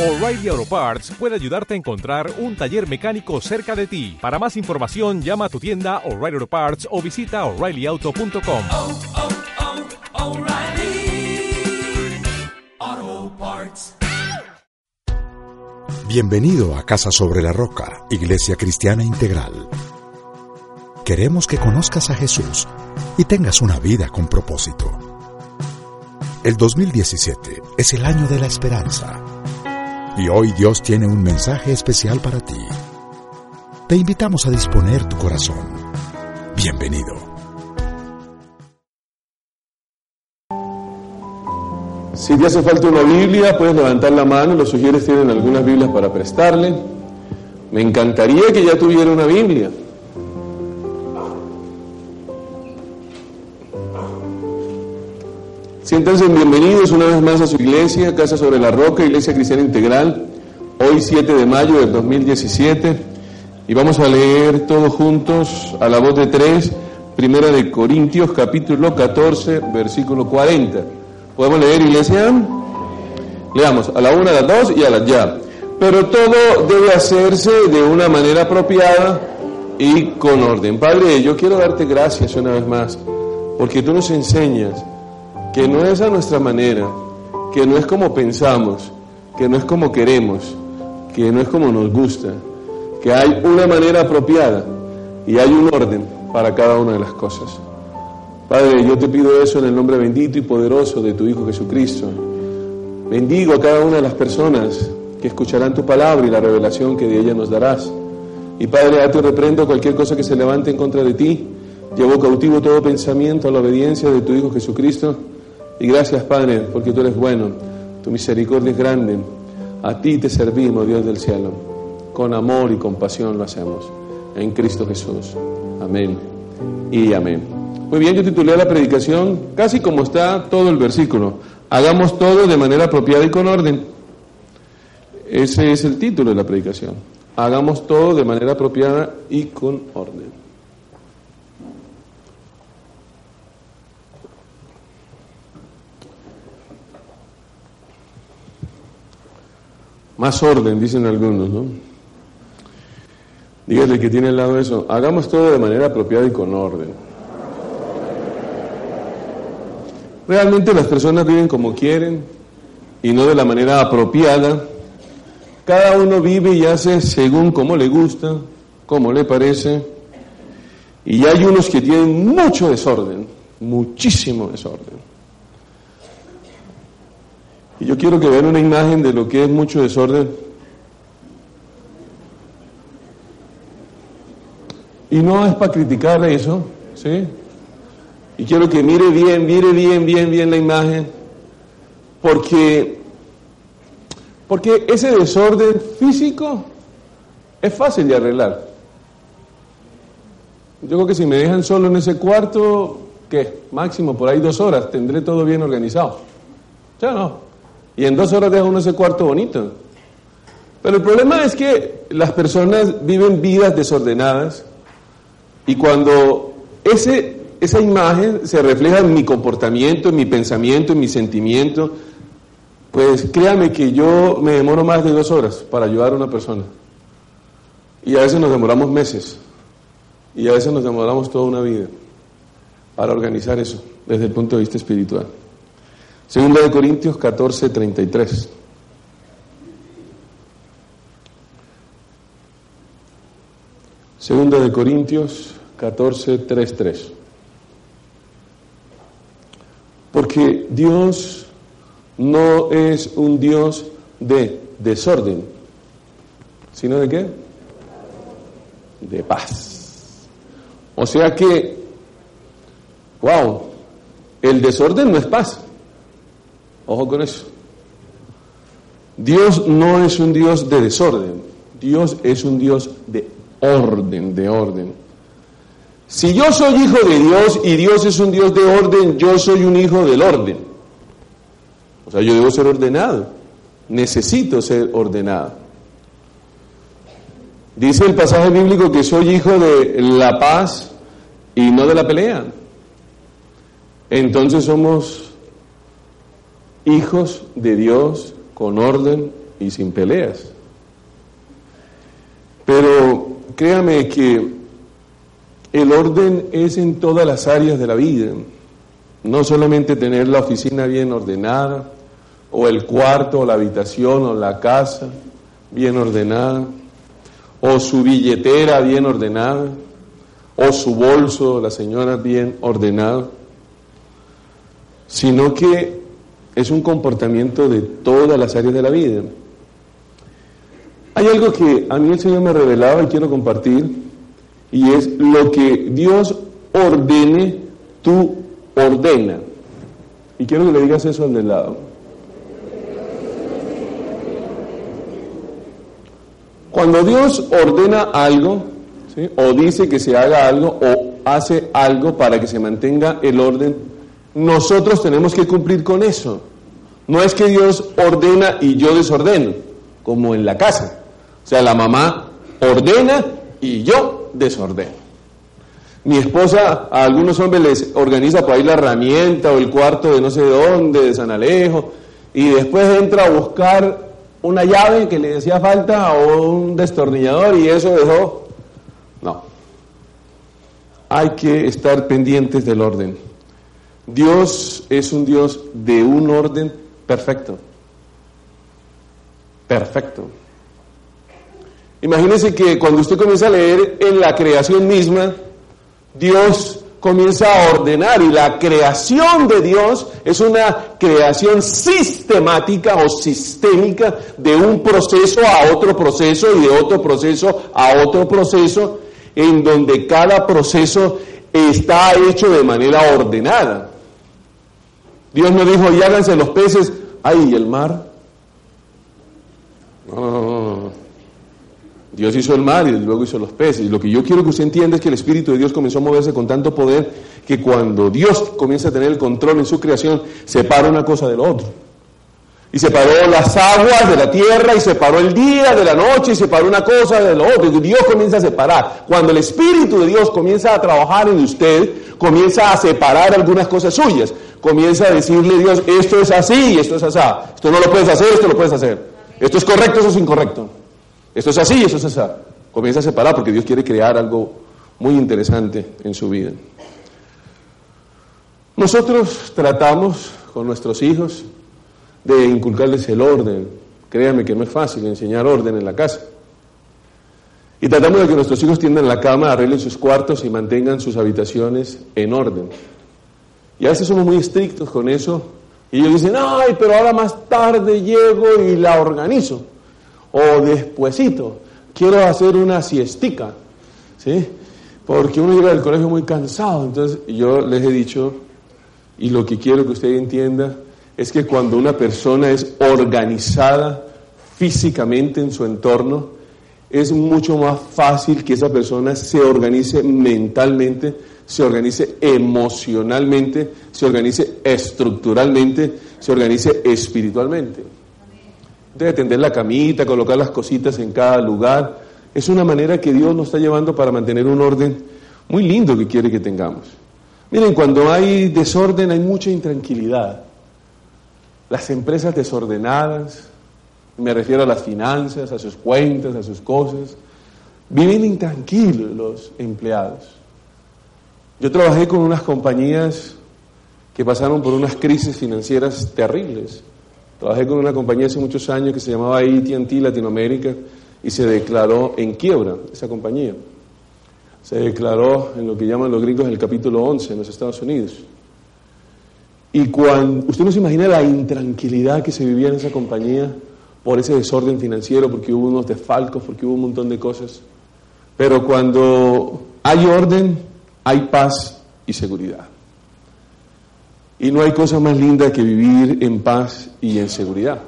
O'Reilly Auto Parts puede ayudarte a encontrar un taller mecánico cerca de ti. Para más información, llama a tu tienda O'Reilly Auto Parts o visita oreillyauto.com. oh, oh, Parts. Bienvenido a Casa sobre la Roca, Iglesia Cristiana Integral. Queremos que conozcas a Jesús y tengas una vida con propósito. El 2017 es el año de la esperanza. Y hoy Dios tiene un mensaje especial para ti. Te invitamos a disponer tu corazón. Bienvenido. Si te hace falta una Biblia, puedes levantar la mano. Los sugieres tienen algunas Biblias para prestarle. Me encantaría que ya tuviera una Biblia. Siéntanse bienvenidos una vez más a su iglesia, Casa sobre la Roca, Iglesia Cristiana Integral, hoy 7 de mayo del 2017. Y vamos a leer todos juntos a la voz de tres, Primera de Corintios, capítulo 14, versículo 40. ¿Podemos leer, iglesia? Leamos a la una, a las dos y a las ya. Pero todo debe hacerse de una manera apropiada y con orden. Padre, yo quiero darte gracias una vez más, porque tú nos enseñas que no es a nuestra manera, que no es como pensamos, que no es como queremos, que no es como nos gusta, que hay una manera apropiada y hay un orden para cada una de las cosas. Padre, yo te pido eso en el nombre bendito y poderoso de tu Hijo Jesucristo. Bendigo a cada una de las personas que escucharán tu palabra y la revelación que de ella nos darás. Y Padre, a ti reprendo cualquier cosa que se levante en contra de ti. Llevo cautivo todo pensamiento a la obediencia de tu Hijo Jesucristo. Y gracias, Padre, porque tú eres bueno, tu misericordia es grande. A ti te servimos, Dios del cielo. Con amor y compasión lo hacemos. En Cristo Jesús. Amén y amén. Muy bien, yo titulé la predicación casi como está todo el versículo. Hagamos todo de manera apropiada y con orden. Ese es el título de la predicación. Hagamos todo de manera apropiada y con orden. Más orden, dicen algunos, ¿no? Dígale que tiene al lado eso. Hagamos todo de manera apropiada y con orden. Realmente las personas viven como quieren y no de la manera apropiada. Cada uno vive y hace según como le gusta, como le parece. Y hay unos que tienen mucho desorden, muchísimo desorden. Y yo quiero que vean una imagen de lo que es mucho desorden. Y no es para criticar eso, ¿sí? Y quiero que mire bien, mire bien, bien, bien la imagen, porque, porque ese desorden físico es fácil de arreglar. Yo creo que si me dejan solo en ese cuarto, ¿qué? Máximo por ahí dos horas, tendré todo bien organizado. Ya no. Y en dos horas deja uno ese cuarto bonito. Pero el problema es que las personas viven vidas desordenadas y cuando ese, esa imagen se refleja en mi comportamiento, en mi pensamiento, en mi sentimiento, pues créame que yo me demoro más de dos horas para ayudar a una persona. Y a veces nos demoramos meses. Y a veces nos demoramos toda una vida para organizar eso desde el punto de vista espiritual. Segunda de Corintios 14, 33. Segunda de Corintios 14, 3, 3. Porque Dios no es un Dios de desorden, sino de qué? De paz. O sea que, wow, el desorden no es paz. Ojo con eso. Dios no es un Dios de desorden, Dios es un Dios de orden, de orden. Si yo soy hijo de Dios y Dios es un Dios de orden, yo soy un hijo del orden. O sea, yo debo ser ordenado, necesito ser ordenado. Dice el pasaje bíblico que soy hijo de la paz y no de la pelea. Entonces somos hijos de Dios con orden y sin peleas. Pero créame que el orden es en todas las áreas de la vida. No solamente tener la oficina bien ordenada, o el cuarto, o la habitación, o la casa bien ordenada, o su billetera bien ordenada, o su bolso, la señora bien ordenado, sino que es un comportamiento de todas las áreas de la vida. Hay algo que a mí el Señor me revelaba y quiero compartir, y es lo que Dios ordene, tú ordena. Y quiero que le digas eso al del lado. Cuando Dios ordena algo, o dice que se haga algo, o hace algo para que se mantenga el orden, nosotros tenemos que cumplir con eso. No es que Dios ordena y yo desordeno, como en la casa. O sea, la mamá ordena y yo desordeno. Mi esposa a algunos hombres les organiza por ahí la herramienta o el cuarto de no sé dónde, de San Alejo, y después entra a buscar una llave que le decía falta o un destornillador y eso dejó. No. Hay que estar pendientes del orden. Dios es un Dios de un orden perfecto. Perfecto. Imagínese que cuando usted comienza a leer en la creación misma, Dios comienza a ordenar y la creación de Dios es una creación sistemática o sistémica de un proceso a otro proceso y de otro proceso a otro proceso en donde cada proceso está hecho de manera ordenada. Dios no dijo, y háganse los peces, ay, ¿y el mar? No, no, no. Dios hizo el mar y luego hizo los peces. Y lo que yo quiero que usted entienda es que el Espíritu de Dios comenzó a moverse con tanto poder que cuando Dios comienza a tener el control en su creación, separa una cosa de lo otro. Y separó las aguas de la tierra y separó el día de la noche y separó una cosa de lo otro. Y Dios comienza a separar. Cuando el Espíritu de Dios comienza a trabajar en usted, comienza a separar algunas cosas suyas. Comienza a decirle a Dios, esto es así y esto es así. Esto no lo puedes hacer, esto lo puedes hacer. Esto es correcto, esto es incorrecto. Esto es así, esto es así. Comienza a separar porque Dios quiere crear algo muy interesante en su vida. Nosotros tratamos con nuestros hijos de inculcarles el orden. Créanme que no es fácil enseñar orden en la casa. Y tratamos de que nuestros hijos tiendan la cama, arreglen sus cuartos y mantengan sus habitaciones en orden. Y a veces somos muy estrictos con eso. Y ellos dicen, ay, pero ahora más tarde llego y la organizo. O despuesito, quiero hacer una siestica. ¿Sí? Porque uno llega del colegio muy cansado. Entonces yo les he dicho, y lo que quiero que usted entienda, es que cuando una persona es organizada físicamente en su entorno, es mucho más fácil que esa persona se organice mentalmente, se organice emocionalmente, se organice estructuralmente, se organice espiritualmente. Debe tender la camita, colocar las cositas en cada lugar. Es una manera que Dios nos está llevando para mantener un orden muy lindo que quiere que tengamos. Miren, cuando hay desorden hay mucha intranquilidad. Las empresas desordenadas, me refiero a las finanzas, a sus cuentas, a sus cosas, viven intranquilos los empleados. Yo trabajé con unas compañías que pasaron por unas crisis financieras terribles. Trabajé con una compañía hace muchos años que se llamaba AT&T Latinoamérica y se declaró en quiebra esa compañía. Se declaró en lo que llaman los gringos el capítulo 11 en los Estados Unidos. Y cuando usted no se imagina la intranquilidad que se vivía en esa compañía por ese desorden financiero, porque hubo unos desfalcos, porque hubo un montón de cosas. Pero cuando hay orden, hay paz y seguridad. Y no hay cosa más linda que vivir en paz y en seguridad.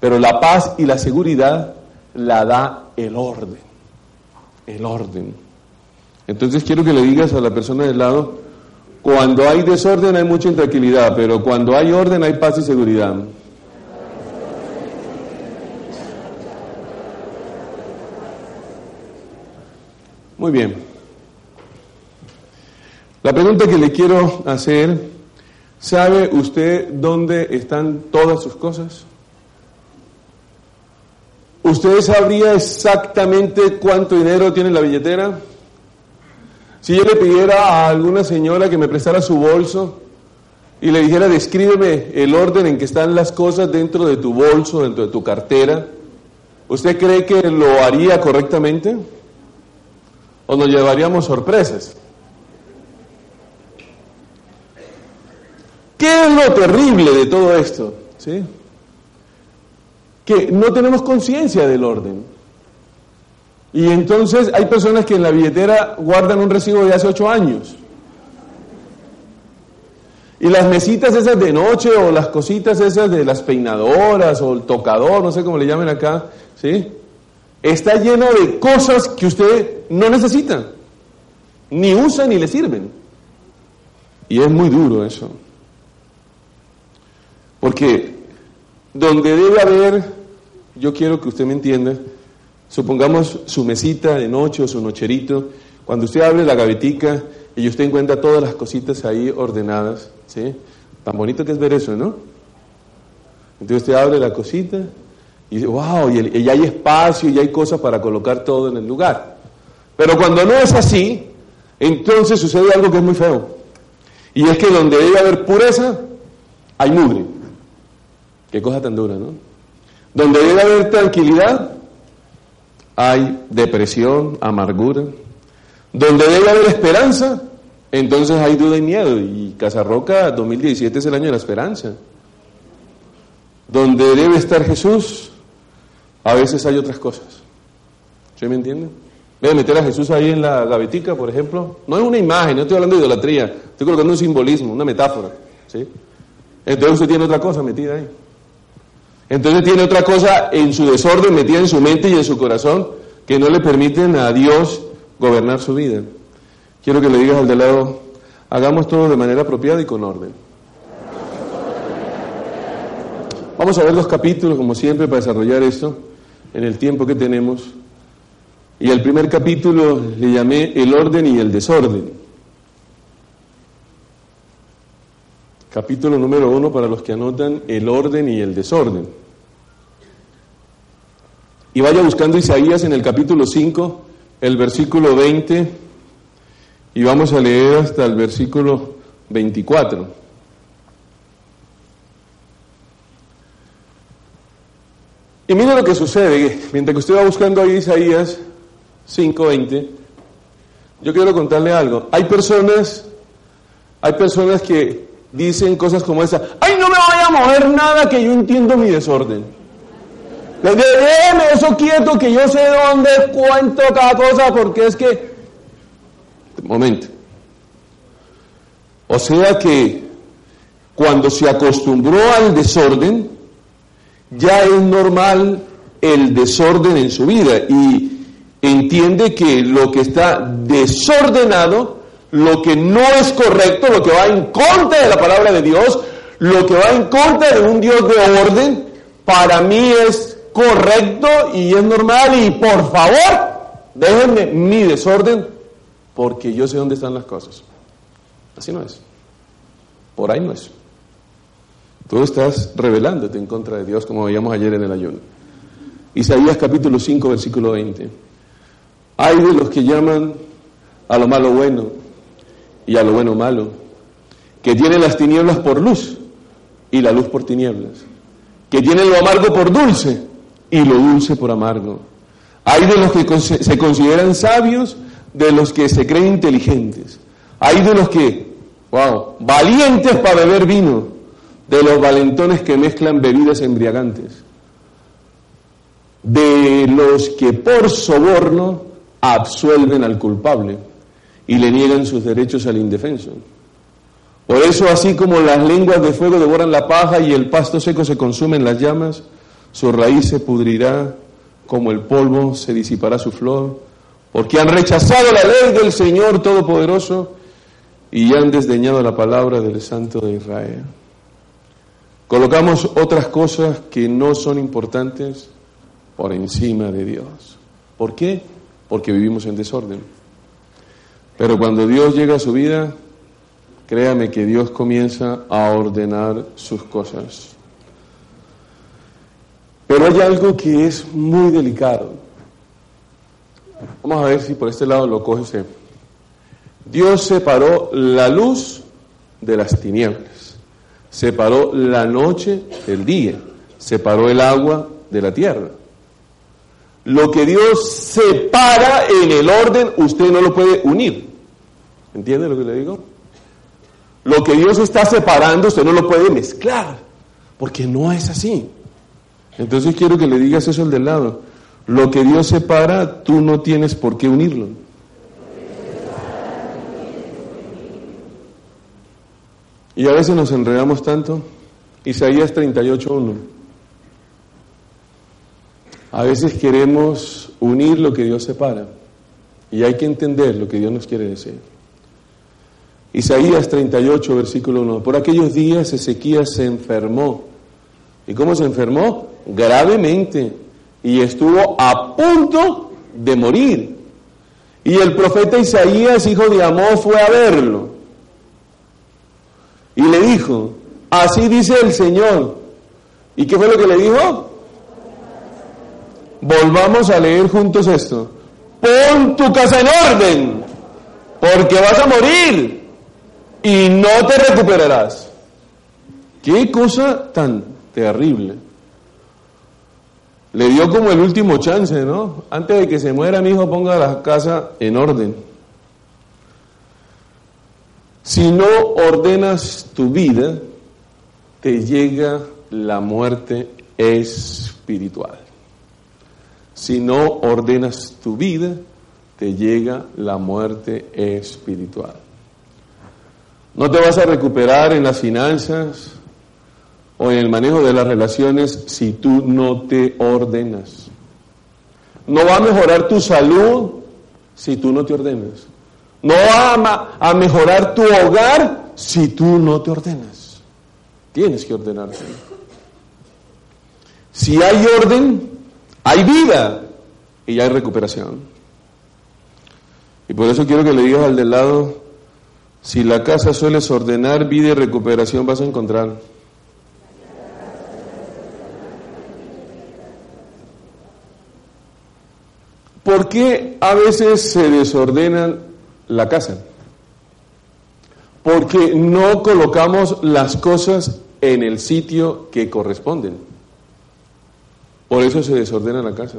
Pero la paz y la seguridad la da el orden. El orden. Entonces quiero que le digas a la persona del lado, cuando hay desorden hay mucha intranquilidad, pero cuando hay orden hay paz y seguridad. Muy bien. La pregunta que le quiero hacer, ¿sabe usted dónde están todas sus cosas? ¿usted sabría exactamente cuánto dinero tiene en la billetera? Si yo le pidiera a alguna señora que me prestara su bolso y le dijera, descríbeme el orden en que están las cosas dentro de tu bolso, dentro de tu cartera, ¿usted cree que lo haría correctamente? ¿O nos llevaríamos sorpresas? ¿Qué es lo terrible de todo esto? ¿Sí? Que no tenemos conciencia del orden. Y entonces hay personas que en la billetera guardan un recibo de hace ocho años. Y las mesitas esas de noche o las cositas esas de las peinadoras o el tocador, no sé cómo le llamen acá, ¿sí? Está lleno de cosas que usted no necesita, ni usa ni le sirven. Y es muy duro eso. Porque donde debe haber, yo quiero que usted me entienda, supongamos su mesita de noche o su nocherito, cuando usted abre la gavetica y usted encuentra todas las cositas ahí ordenadas, ¿sí? Tan bonito que es ver eso, ¿no? Entonces usted abre la cosita y dice, wow, y, ya hay espacio y hay cosas para colocar todo en el lugar. Pero cuando no es así, entonces sucede algo que es muy feo. Y es que donde debe haber pureza, hay mugre. Qué cosa tan dura, ¿no? Donde debe haber tranquilidad, hay depresión, amargura. Donde debe haber esperanza, entonces hay duda y miedo. Y Casarroca 2017 es el año de la esperanza. Donde debe estar Jesús, a veces hay otras cosas. ¿Sí me entienden? Debe meter a Jesús ahí en la gavetica, por ejemplo. No es una imagen, no estoy hablando de idolatría. Estoy colocando un simbolismo, una metáfora. ¿sí? Entonces usted tiene otra cosa metida ahí. Entonces tiene otra cosa en su desorden metida en su mente y en su corazón que no le permiten a Dios gobernar su vida. Quiero que le digas al de lado, hagamos todo de manera apropiada y con orden. Vamos a ver los capítulos, como siempre, para desarrollar esto en el tiempo que tenemos. Y al primer capítulo le llamé el orden y el desorden. Capítulo número uno para los que anotan el orden y el desorden. Y vaya buscando Isaías en el capítulo 5, el versículo 20, y vamos a leer hasta el versículo 24. Y mire lo que sucede, mientras que usted va buscando ahí Isaías 5:20, yo quiero contarle algo. Hay personas, hay personas que dicen cosas como esa, ay, no me vaya a mover nada que yo entiendo mi desorden. Déjeme eso quieto que yo sé dónde cuento cada cosa porque es que... Momento. O sea que cuando se acostumbró al desorden, ya es normal el desorden en su vida y entiende que lo que está desordenado, lo que no es correcto, lo que va en contra de la palabra de Dios, lo que va en contra de un Dios de orden, para mí es correcto y es normal y por favor, déjenme mi desorden porque yo sé dónde están las cosas. Así no es. Por ahí no es. Tú estás rebelándote en contra de Dios como veíamos ayer en el ayuno. Isaías capítulo 5, versículo 20. Hay de los que llaman a lo malo bueno y a lo bueno malo, que tienen las tinieblas por luz y la luz por tinieblas, que tienen lo amargo por dulce y lo dulce por amargo. Hay de los que se consideran sabios, de los que se creen inteligentes. Hay de los que, wow, valientes para beber vino, de los valentones que mezclan bebidas embriagantes. De los que por soborno absuelven al culpable y le niegan sus derechos al indefenso. Por eso, así como las lenguas de fuego devoran la paja y el pasto seco se consume en las llamas, su raíz se pudrirá, como el polvo se disipará su flor, porque han rechazado la ley del Señor Todopoderoso y han desdeñado la palabra del Santo de Israel. Colocamos otras cosas que no son importantes por encima de Dios. ¿Por qué? Porque vivimos en desorden. Pero cuando Dios llega a su vida, créame que Dios comienza a ordenar sus cosas. Pero hay algo que es muy delicado. Vamos a ver si por este lado lo coge usted. Dios separó la luz de las tinieblas, separó la noche del día, separó el agua de la tierra. Lo que Dios separa en el orden, usted no lo puede unir. ¿Entiende lo que le digo? Lo que Dios está separando, usted no lo puede mezclar, porque no es así. Entonces quiero que le digas eso al del lado. Lo que Dios separa, tú no tienes por qué unirlo. Y a veces nos enredamos tanto. Isaías 38.1. A veces queremos unir lo que Dios separa. Y hay que entender lo que Dios nos quiere decir. Isaías 38, versículo 1. Por aquellos días Ezequías se enfermó. ¿Y cómo se enfermó? Gravemente. Y estuvo a punto de morir. Y el profeta Isaías, hijo de Amós, fue a verlo. Y le dijo, así dice el Señor. ¿Y qué fue lo que le dijo? Volvamos a leer juntos esto. Pon tu casa en orden, porque vas a morir y no te recuperarás. Qué cosa tan terrible. Le dio como el último chance, ¿no? Antes de que se muera, mi hijo, ponga la casa en orden. Si no ordenas tu vida, te llega la muerte espiritual. Si no ordenas tu vida, te llega la muerte espiritual. No te vas a recuperar en las finanzas o en el manejo de las relaciones si tú no te ordenas. No va a mejorar tu salud si tú no te ordenas. No va a, mejorar tu hogar si tú no te ordenas. Tienes que ordenarte. Si hay orden, hay vida y hay recuperación. Y por eso quiero que le digas al del lado, si la casa sueles ordenar, vida y recuperación vas a encontrar. ¿Por qué a veces se desordena la casa? Porque no colocamos las cosas en el sitio que corresponden. Por eso se desordena la casa.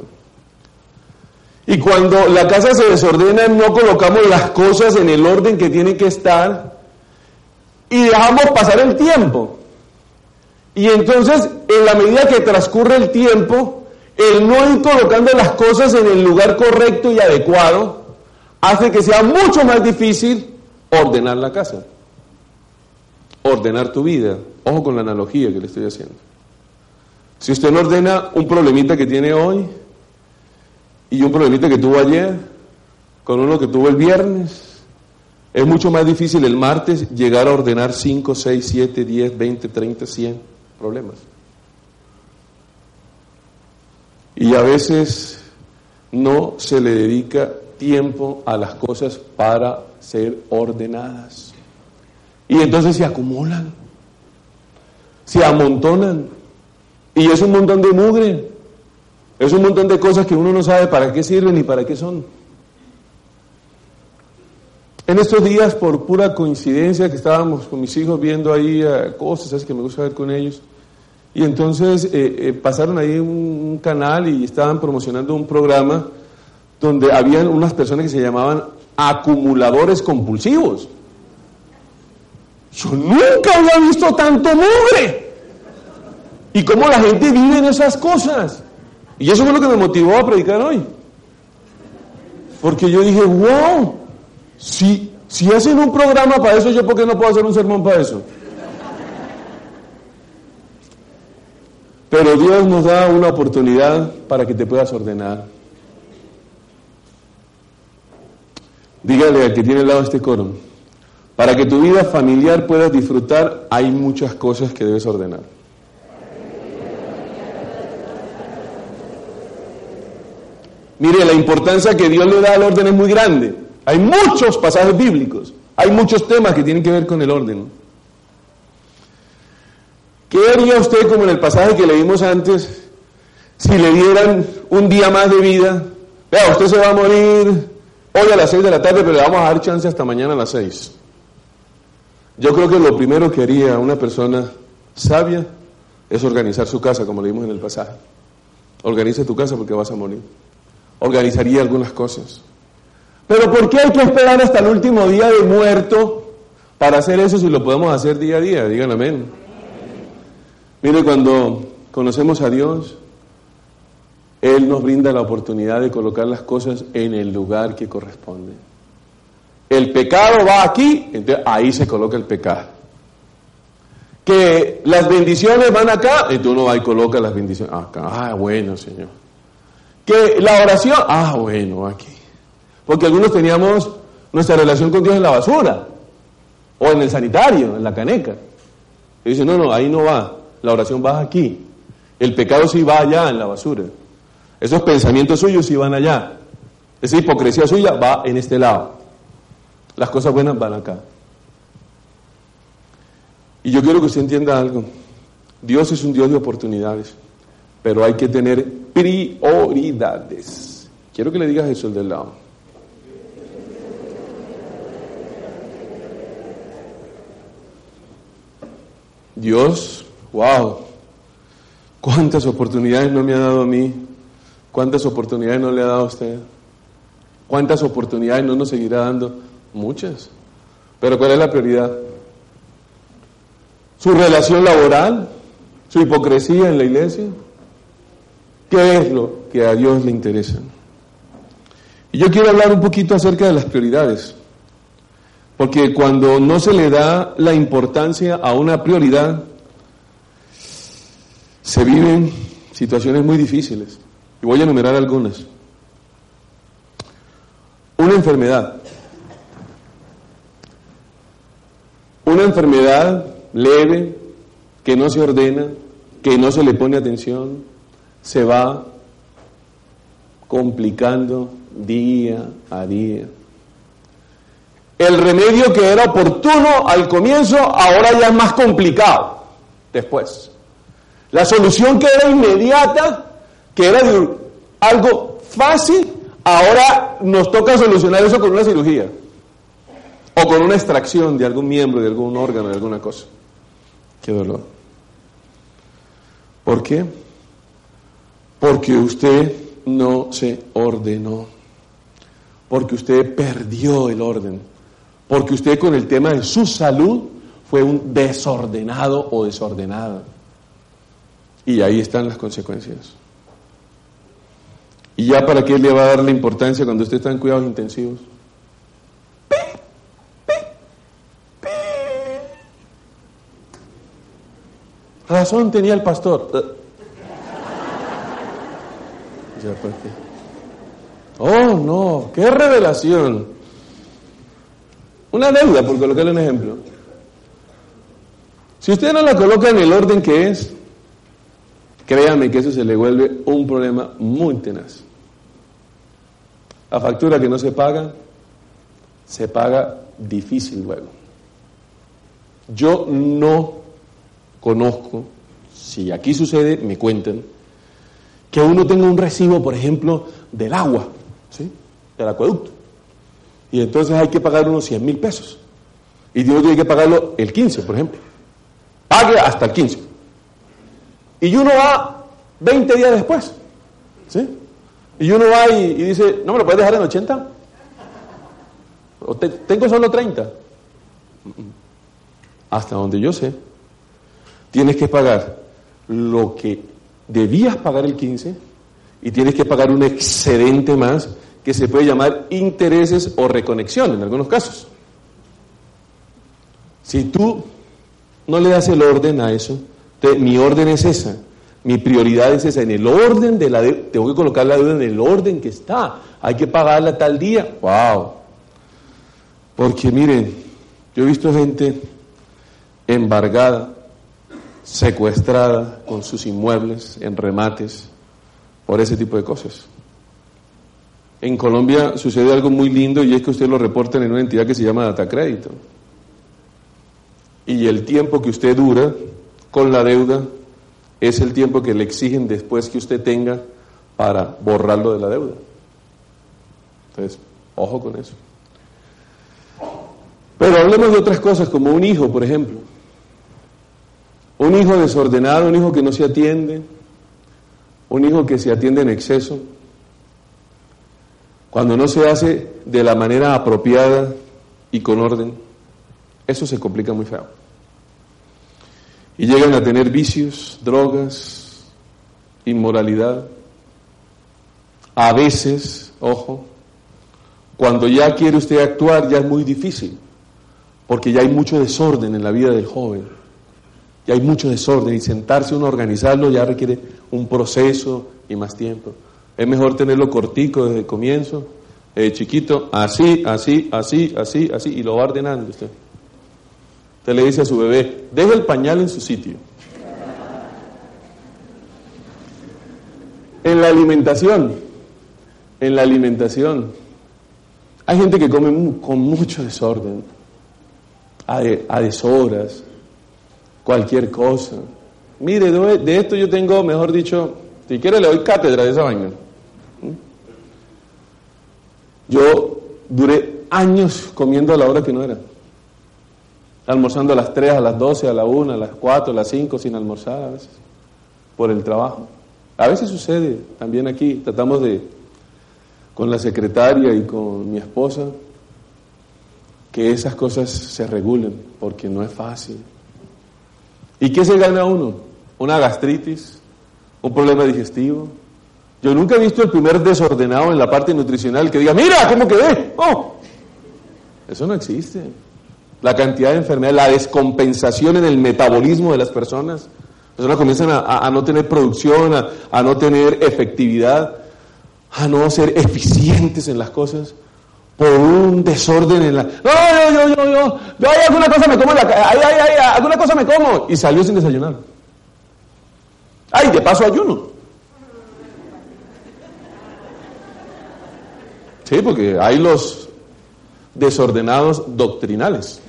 Y cuando la casa se desordena, no colocamos las cosas en el orden que tienen que estar y dejamos pasar el tiempo. Y entonces, en la medida que transcurre el tiempo, el no ir colocando las cosas en el lugar correcto y adecuado hace que sea mucho más difícil ordenar la casa, ordenar tu vida. Ojo con la analogía que le estoy haciendo. Si usted no ordena un problemita que tiene hoy, y un problemita que tuvo ayer con uno que tuvo el viernes. Es mucho más difícil el martes llegar a ordenar 5, 6, 7, 10, 20, 30, 100 problemas. Y a veces no se le dedica tiempo a las cosas para ser ordenadas. Y entonces se acumulan, se amontonan. Y es un montón de mugre. Es un montón de cosas que uno no sabe para qué sirven ni para qué son. En estos días, por pura coincidencia, que estábamos con mis hijos viendo ahí eh, cosas que me gusta ver con ellos, y entonces eh, eh, pasaron ahí un, canal y estaban promocionando un programa donde habían unas personas que se llamaban acumuladores compulsivos. Yo nunca había visto tanto mugre. Y cómo la gente vive en esas cosas. Y eso fue lo que me motivó a predicar hoy. Porque yo dije, wow, si, si hacen un programa para eso, ¿yo por qué no puedo hacer un sermón para eso? Pero Dios nos da una oportunidad para que te puedas ordenar. Dígale al que tiene al lado este coro, para que tu vida familiar puedas disfrutar, hay muchas cosas que debes ordenar. Mire, la importancia que Dios le da al orden es muy grande. Hay muchos pasajes bíblicos, hay muchos temas que tienen que ver con el orden. ¿Qué haría usted como en el pasaje que leímos antes si le dieran un día más de vida, vea, usted se va a morir hoy a las 6 de la tarde, pero le vamos a dar chance hasta mañana a las 6. Yo creo que lo primero que haría una persona sabia es organizar su casa, como leímos en el pasaje. Organiza tu casa porque vas a morir. Organizaría algunas cosas. Pero ¿por qué hay que esperar hasta el último día de muerto para hacer eso si lo podemos hacer día a día? Digan amén. Mire, cuando conocemos a Dios, Él nos brinda la oportunidad de colocar las cosas en el lugar que corresponde. El pecado va aquí, entonces ahí se coloca el pecado. Que las bendiciones van acá, entonces uno va y coloca las bendiciones acá. Ah, bueno, Señor. Que la oración, ah, bueno, aquí. Porque algunos teníamos nuestra relación con Dios en la basura, o en el sanitario, en la caneca. Y dicen, no, no, ahí no va. La oración va aquí. El pecado sí va allá en la basura. Esos pensamientos suyos sí van allá. Esa hipocresía suya va en este lado. Las cosas buenas van acá. Y yo quiero que usted entienda algo. Dios es un Dios de oportunidades, pero hay que tener prioridades. Quiero que le digas eso el del lado. Dios, wow, cuántas oportunidades no me ha dado a mí, cuántas oportunidades no le ha dado a usted, cuántas oportunidades no nos seguirá dando, muchas. Pero ¿cuál es la prioridad? ¿Su relación laboral? ¿Su hipocresía en la iglesia? ¿Qué es lo que a Dios le interesa? Y yo quiero hablar un poquito acerca de las prioridades. Porque cuando no se le da la importancia a una prioridad, se viven situaciones muy difíciles. Y voy a enumerar algunas. Una enfermedad. Una enfermedad leve, que no se ordena, que no se le pone atención, se va complicando día a día. El remedio que era oportuno al comienzo, ahora ya es más complicado después. La solución que era inmediata, que era algo fácil, ahora nos toca solucionar eso con una cirugía o con una extracción de algún miembro, de algún órgano, de alguna cosa. Qué dolor. ¿Por qué? Porque usted no se ordenó. Porque usted perdió el orden porque usted con el tema de su salud fue un desordenado o desordenada. Y ahí están las consecuencias. ¿Y ya para qué le va a dar la importancia cuando usted está en cuidados intensivos? Razón tenía el pastor. Oh, no, qué revelación. Una deuda, por colocarle un ejemplo. Si usted no la coloca en el orden que es, créame que eso se le vuelve un problema muy tenaz. La factura que no se paga, se paga difícil luego. Yo no conozco, si aquí sucede, me cuentan, que uno tenga un recibo, por ejemplo, del agua, ¿sí? del acueducto y entonces hay que pagar unos 100 mil pesos. Y Dios tiene que pagarlo el 15, por ejemplo. Pague hasta el 15. Y uno va 20 días después. ¿Sí? Y uno va y, dice, ¿no me lo puedes dejar en 80? O tengo solo 30. Hasta donde yo sé, tienes que pagar lo que debías pagar el 15 y tienes que pagar un excedente más que se puede llamar intereses o reconexión en algunos casos. Si tú no le das el orden a eso, mi orden es esa, mi prioridad es esa, en el orden de la deuda, tengo que colocar la deuda en el orden que está, hay que pagarla tal día, wow. Porque miren, yo he visto gente embargada, secuestrada con sus inmuebles en remates por ese tipo de cosas. En Colombia sucede algo muy lindo y es que usted lo reporta en una entidad que se llama Data Crédito. Y el tiempo que usted dura con la deuda es el tiempo que le exigen después que usted tenga para borrarlo de la deuda. Entonces, ojo con eso. Pero hablemos de otras cosas, como un hijo, por ejemplo. Un hijo desordenado, un hijo que no se atiende, un hijo que se atiende en exceso, cuando no se hace de la manera apropiada y con orden, eso se complica muy feo. Y llegan a tener vicios, drogas, inmoralidad. A veces, ojo, cuando ya quiere usted actuar ya es muy difícil, porque ya hay mucho desorden en la vida del joven. Ya hay mucho desorden y sentarse uno a organizarlo ya requiere un proceso y más tiempo. Es mejor tenerlo cortico desde el comienzo, eh, chiquito, así, así, así, así, así, y lo va ordenando usted. Usted le dice a su bebé, deja el pañal en su sitio. En la alimentación, en la alimentación, hay gente que come con mucho desorden, a, a deshoras, cualquier cosa. Mire, de esto yo tengo, mejor dicho, si quiere le doy cátedra de esa vaina. ¿Mm? Yo duré años comiendo a la hora que no era. Almorzando a las 3, a las 12, a la 1, a las 4, a las 5, sin almorzar a veces, por el trabajo. A veces sucede, también aquí, tratamos de, con la secretaria y con mi esposa, que esas cosas se regulen, porque no es fácil. ¿Y qué se gana uno? Una gastritis, un problema digestivo. Yo nunca he visto el primer desordenado en la parte nutricional que diga, mira, ¿cómo quedé? Oh, eso no existe. La cantidad de enfermedades, la descompensación en el metabolismo de las personas. Las personas comienzan a, no tener producción, a, a, no tener efectividad, a no ser eficientes en las cosas por un desorden en la... No, yo, yo, yo, yo, hay alguna cosa me como la... Ay, ay, ay, alguna cosa me como. Y salió sin desayunar. Ay, de paso ayuno. Sí, porque hay los desordenados doctrinales.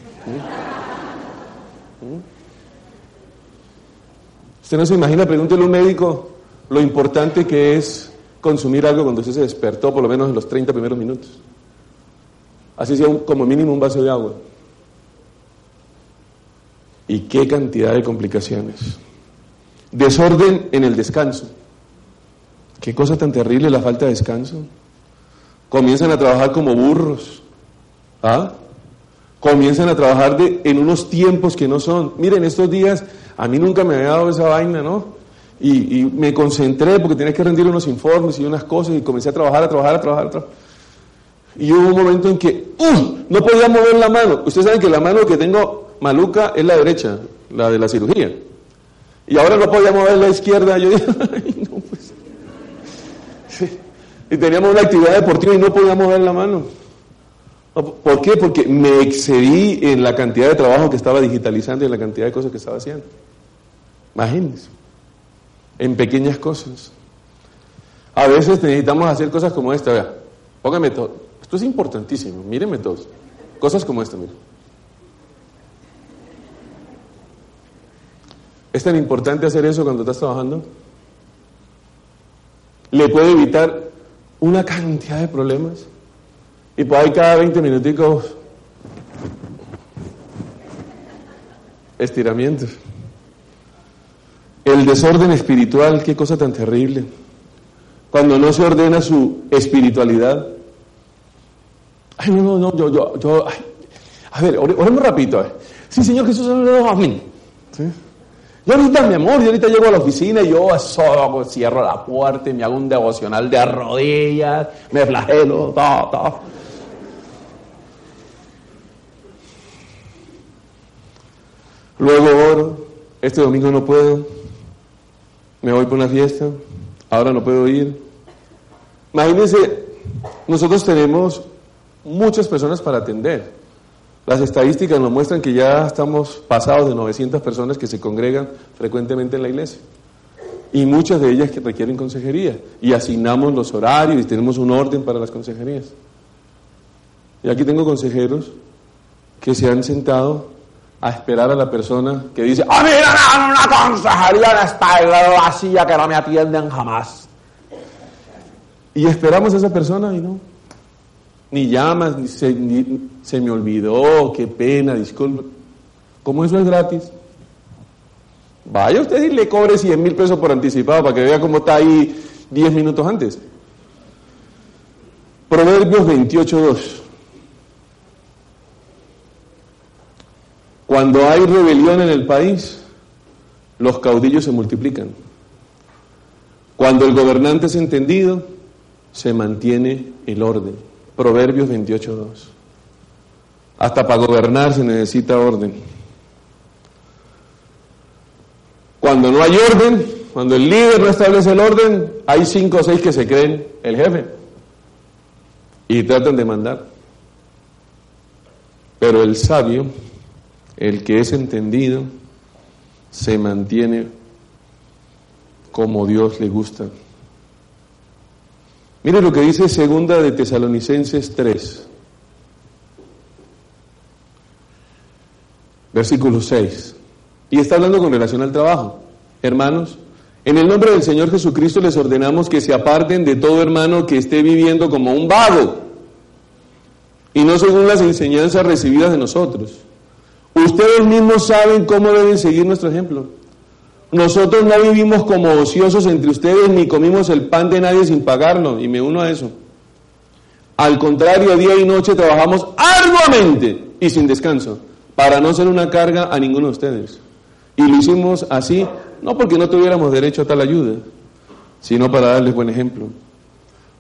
Usted no se imagina, pregúntele a un médico lo importante que es consumir algo cuando usted se despertó, por lo menos en los 30 primeros minutos. Así sea como mínimo un vaso de agua. ¿Y qué cantidad de complicaciones? Desorden en el descanso. Qué cosa tan terrible la falta de descanso. Comienzan a trabajar como burros. ¿Ah? Comienzan a trabajar de, en unos tiempos que no son. Miren, estos días a mí nunca me había dado esa vaina, ¿no? Y, y me concentré porque tenía que rendir unos informes y unas cosas y comencé a trabajar, a trabajar, a trabajar, a trabajar. Y hubo un momento en que ¡uh! no podía mover la mano. Ustedes saben que la mano que tengo maluca es la derecha, la de la cirugía. Y ahora no podía mover la izquierda. Yo dije, Ay, no, pues. Y teníamos una actividad deportiva y no podía mover la mano. ¿Por qué? Porque me excedí en la cantidad de trabajo que estaba digitalizando y en la cantidad de cosas que estaba haciendo. Imagínense. En pequeñas cosas. A veces necesitamos hacer cosas como esta. Vea, póngame todo. Esto es importantísimo, mírenme todos. Cosas como esta, miren. ¿Es tan importante hacer eso cuando estás trabajando? Le puede evitar una cantidad de problemas. Y por ahí cada 20 minuticos estiramientos. El desorden espiritual, qué cosa tan terrible. Cuando no se ordena su espiritualidad, Ay, no, no, no, yo, yo, yo, a ver, oremos rapidito. Sí, Señor Jesús, amén. ¿Sí? Yo ahorita, mi amor, yo ahorita llego a la oficina y yo eso, cierro la puerta y me hago un devocional de rodillas, me flagelo, ta, ta. Luego oro, este domingo no puedo, me voy por una fiesta, ahora no puedo ir. Imagínense, nosotros tenemos muchas personas para atender. Las estadísticas nos muestran que ya estamos pasados de 900 personas que se congregan frecuentemente en la iglesia. Y muchas de ellas que requieren consejería. Y asignamos los horarios y tenemos un orden para las consejerías. Y aquí tengo consejeros que se han sentado a esperar a la persona que dice, ¡Ah, mira, una consejería en esta vacía que no me atienden jamás! Y esperamos a esa persona y no. Ni llamas, ni se, ni- se me olvidó, qué pena, disculpa. Como eso es gratis. Vaya usted y le cobre 100 mil pesos por anticipado para que vea cómo está ahí 10 minutos antes. Proverbios 28.2. Cuando hay rebelión en el país, los caudillos se multiplican. Cuando el gobernante es entendido, se mantiene el orden. Proverbios 28.2. Hasta para gobernar se necesita orden. Cuando no hay orden, cuando el líder no establece el orden, hay cinco o seis que se creen el jefe y tratan de mandar. Pero el sabio, el que es entendido, se mantiene como Dios le gusta. Mire lo que dice segunda de Tesalonicenses 3, versículo 6. Y está hablando con relación al trabajo. Hermanos, en el nombre del Señor Jesucristo les ordenamos que se aparten de todo hermano que esté viviendo como un vago y no según las enseñanzas recibidas de nosotros. Ustedes mismos saben cómo deben seguir nuestro ejemplo. Nosotros no vivimos como ociosos entre ustedes ni comimos el pan de nadie sin pagarlo, y me uno a eso. Al contrario, día y noche trabajamos arduamente y sin descanso, para no ser una carga a ninguno de ustedes. Y lo hicimos así, no porque no tuviéramos derecho a tal ayuda, sino para darles buen ejemplo.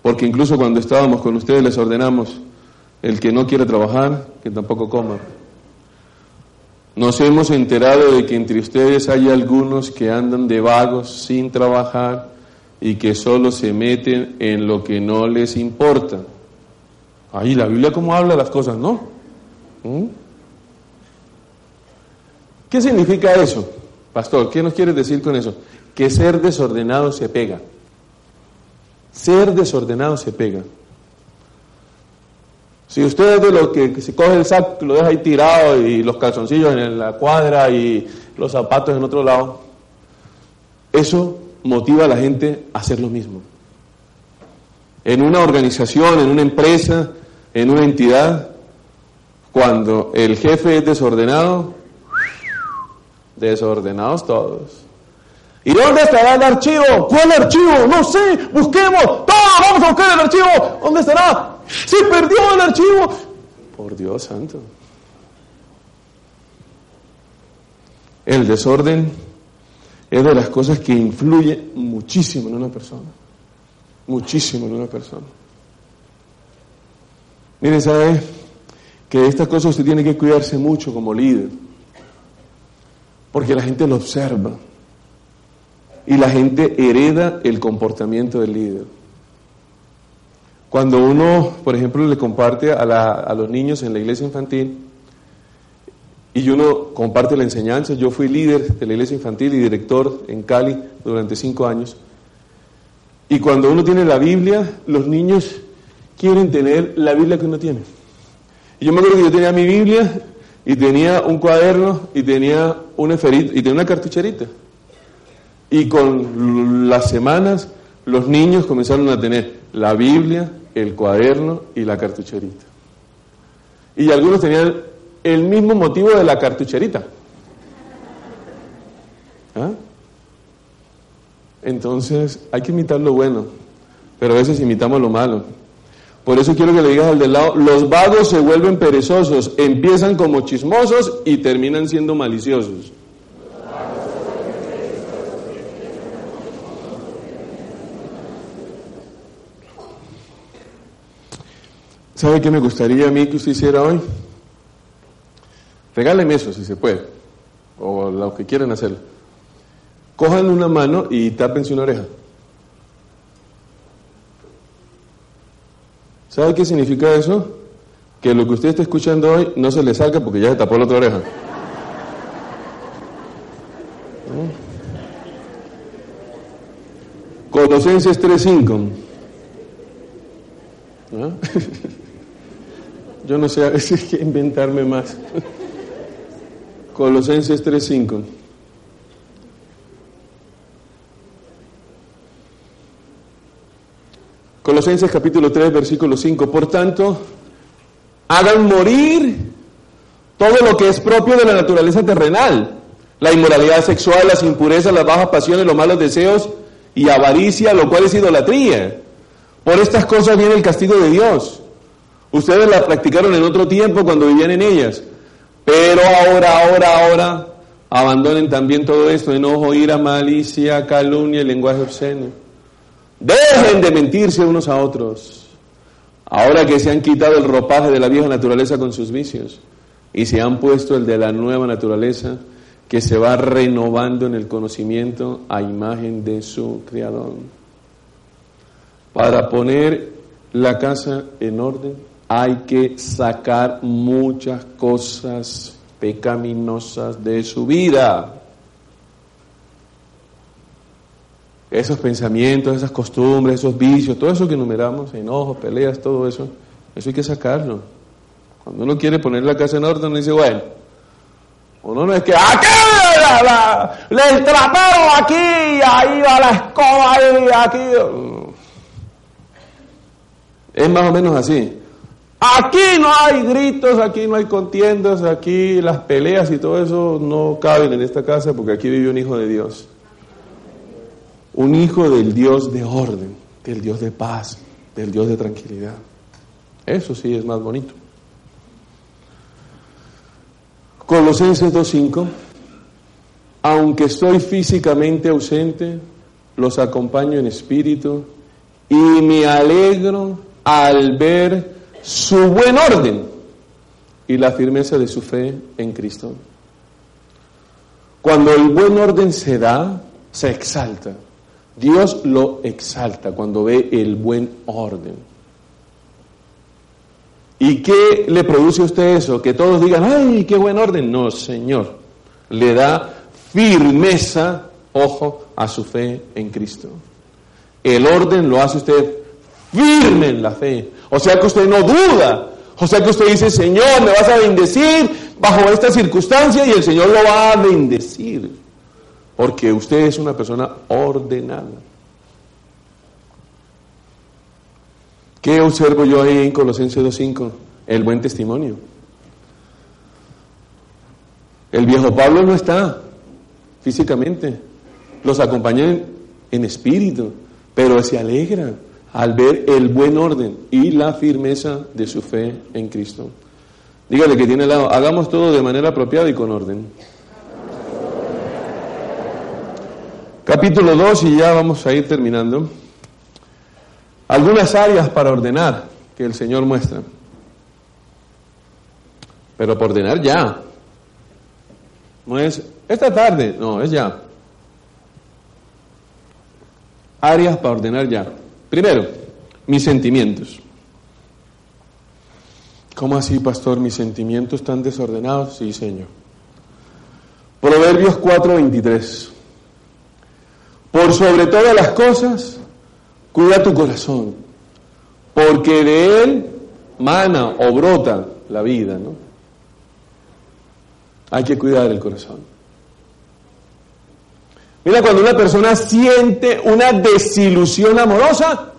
Porque incluso cuando estábamos con ustedes les ordenamos, el que no quiere trabajar, que tampoco coma. Nos hemos enterado de que entre ustedes hay algunos que andan de vagos sin trabajar y que solo se meten en lo que no les importa. Ahí la Biblia cómo habla las cosas, ¿no? ¿Mm? ¿Qué significa eso, pastor? ¿Qué nos quieres decir con eso? Que ser desordenado se pega. Ser desordenado se pega. Si usted es de los que, se coge el saco, lo deja ahí tirado y los calzoncillos en la cuadra y los zapatos en otro lado, eso motiva a la gente a hacer lo mismo. En una organización, en una empresa, en una entidad, cuando el jefe es desordenado, desordenados todos. ¿Y dónde estará el archivo? ¿Cuál archivo? No sé, busquemos. Vamos el archivo. ¿Dónde estará? Se perdió el archivo. Por Dios santo. El desorden es de las cosas que influye muchísimo en una persona. Muchísimo en una persona. Miren, ¿sabe? Que de estas cosas usted tiene que cuidarse mucho como líder. Porque la gente lo observa. Y la gente hereda el comportamiento del líder. Cuando uno, por ejemplo, le comparte a, la- los niños en la iglesia infantil, y uno comparte la enseñanza, yo fui líder de la iglesia infantil y director en Cali durante cinco años, y cuando uno tiene la Biblia, los niños quieren tener la Biblia que uno tiene. Y yo me acuerdo que yo tenía mi Biblia y tenía un cuaderno y tenía un eferito y tenía una cartucherita. Y con las semanas los niños comenzaron a tener la Biblia, el cuaderno y la cartucherita. Y algunos tenían el mismo motivo de la cartucherita. ¿Ah? Entonces hay que imitar lo bueno, pero a veces imitamos lo malo. Por eso quiero que le digas al del lado, los vagos se vuelven perezosos, empiezan como chismosos y terminan siendo maliciosos. ¿Sabe qué me gustaría a mí que usted hiciera hoy? Regáleme eso si se puede, o lo que quieran hacer. Cojan una mano y tápense una oreja. ¿Sabe qué significa eso? Que lo que usted está escuchando hoy no se le salga porque ya se tapó la otra oreja. ¿Mm? Colosenses 3.5. ¿Ah? Yo no sé a veces qué inventarme más. Colosenses 3:5. Colosenses capítulo 3, versículo 5. Por tanto, hagan morir todo lo que es propio de la naturaleza terrenal. La inmoralidad sexual, las impurezas, las bajas pasiones, los malos deseos y avaricia, lo cual es idolatría. Por estas cosas viene el castigo de Dios. Ustedes la practicaron en otro tiempo cuando vivían en ellas. Pero ahora, ahora, ahora, abandonen también todo esto, enojo, ira, malicia, calumnia y lenguaje obsceno. Dejen de mentirse unos a otros. Ahora que se han quitado el ropaje de la vieja naturaleza con sus vicios y se han puesto el de la nueva naturaleza que se va renovando en el conocimiento a imagen de su Creador. Para poner la casa en orden hay que sacar muchas cosas pecaminosas de su vida. Esos pensamientos, esas costumbres, esos vicios, todo eso que enumeramos, enojos, peleas, todo eso, eso hay que sacarlo. Cuando uno quiere poner la casa en orden, uno dice, bueno, uno no es que aquí la, la, aquí, ahí va la escoba, ahí, aquí. Es más o menos así. Aquí no hay gritos, aquí no hay contiendas, aquí las peleas y todo eso no caben en esta casa porque aquí vive un hijo de Dios. Un hijo del Dios de orden, del Dios de paz, del Dios de tranquilidad. Eso sí es más bonito. Colosenses 2.5, aunque estoy físicamente ausente, los acompaño en espíritu y me alegro al ver su buen orden y la firmeza de su fe en Cristo. Cuando el buen orden se da, se exalta. Dios lo exalta cuando ve el buen orden. ¿Y qué le produce a usted eso? Que todos digan, ay, qué buen orden. No, Señor. Le da firmeza, ojo, a su fe en Cristo. El orden lo hace usted firme en la fe. O sea que usted no duda. O sea que usted dice, Señor, me vas a bendecir bajo esta circunstancia y el Señor lo va a bendecir. Porque usted es una persona ordenada. ¿Qué observo yo ahí en Colosenses 2.5? El buen testimonio. El viejo Pablo no está físicamente, los acompaña en espíritu, pero se alegra al ver el buen orden y la firmeza de su fe en Cristo. Dígale que tiene al lado, hagamos todo de manera apropiada y con orden. Capítulo 2 y ya vamos a ir terminando. Algunas áreas para ordenar que el Señor muestra. Pero por ordenar ya. No es esta tarde, no, es ya. Áreas para ordenar ya. Primero, mis sentimientos. ¿Cómo así, pastor? ¿Mis sentimientos están desordenados? Sí, Señor. Proverbios 4:23. Por sobre todas las cosas, cuida tu corazón, porque de él mana o brota la vida, ¿no? Hay que cuidar el corazón. Mira, cuando una persona siente una desilusión amorosa,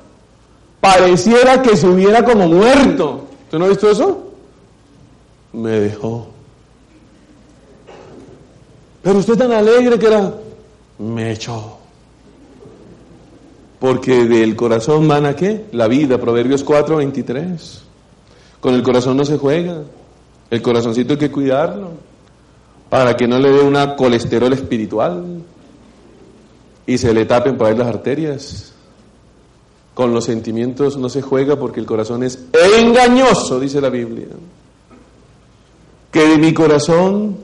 pareciera que se hubiera como muerto. ¿Tú no has visto eso? Me dejó. Pero usted tan alegre que era, me echó. Porque del corazón mana qué? La vida, Proverbios 4, 23. Con el corazón no se juega. El corazoncito hay que cuidarlo para que no le dé una colesterol espiritual y se le tapen por ahí las arterias. Con los sentimientos no se juega porque el corazón es engañoso, dice la Biblia. Que de mi corazón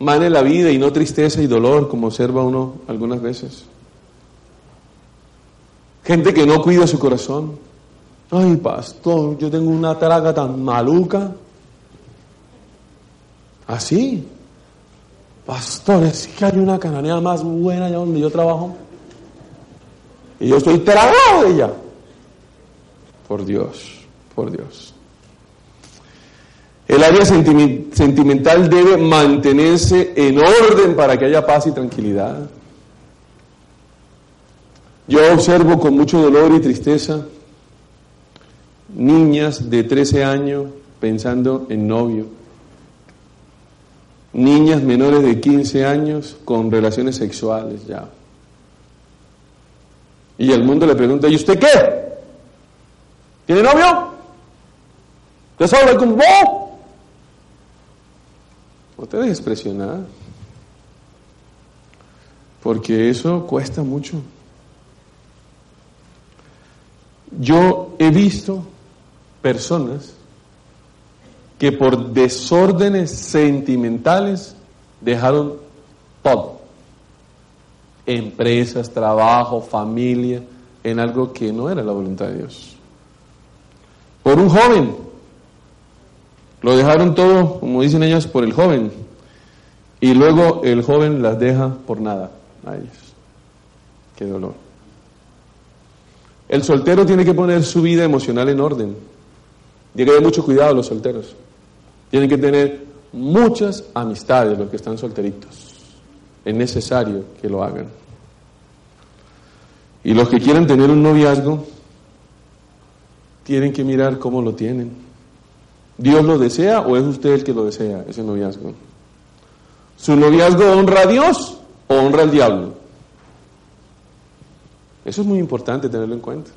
mane la vida y no tristeza y dolor, como observa uno algunas veces. Gente que no cuida su corazón. Ay, pastor, yo tengo una traga tan maluca. Así. Pastor, es que hay una cananea más buena allá donde yo trabajo. Y yo estoy tragado de ella. Por Dios, por Dios. El área sentimental debe mantenerse en orden para que haya paz y tranquilidad. Yo observo con mucho dolor y tristeza niñas de 13 años pensando en novio, niñas menores de 15 años con relaciones sexuales ya. Y el mundo le pregunta, ¿y usted qué? ¿Tiene novio? ¿Usted sabe con vos? No te dejes presionar, porque eso cuesta mucho. Yo he visto personas que por desórdenes sentimentales dejaron todo. Empresas, trabajo, familia, en algo que no era la voluntad de Dios. Por un joven. Lo dejaron todo, como dicen ellos, por el joven. Y luego el joven las deja por nada a ellos. Qué dolor. El soltero tiene que poner su vida emocional en orden. Tiene que tener mucho cuidado los solteros. Tienen que tener muchas amistades los que están solteritos. Es necesario que lo hagan. Y los que quieren tener un noviazgo, tienen que mirar cómo lo tienen. ¿Dios lo desea o es usted el que lo desea, ese noviazgo? ¿Su noviazgo honra a Dios o honra al diablo? Eso es muy importante tenerlo en cuenta.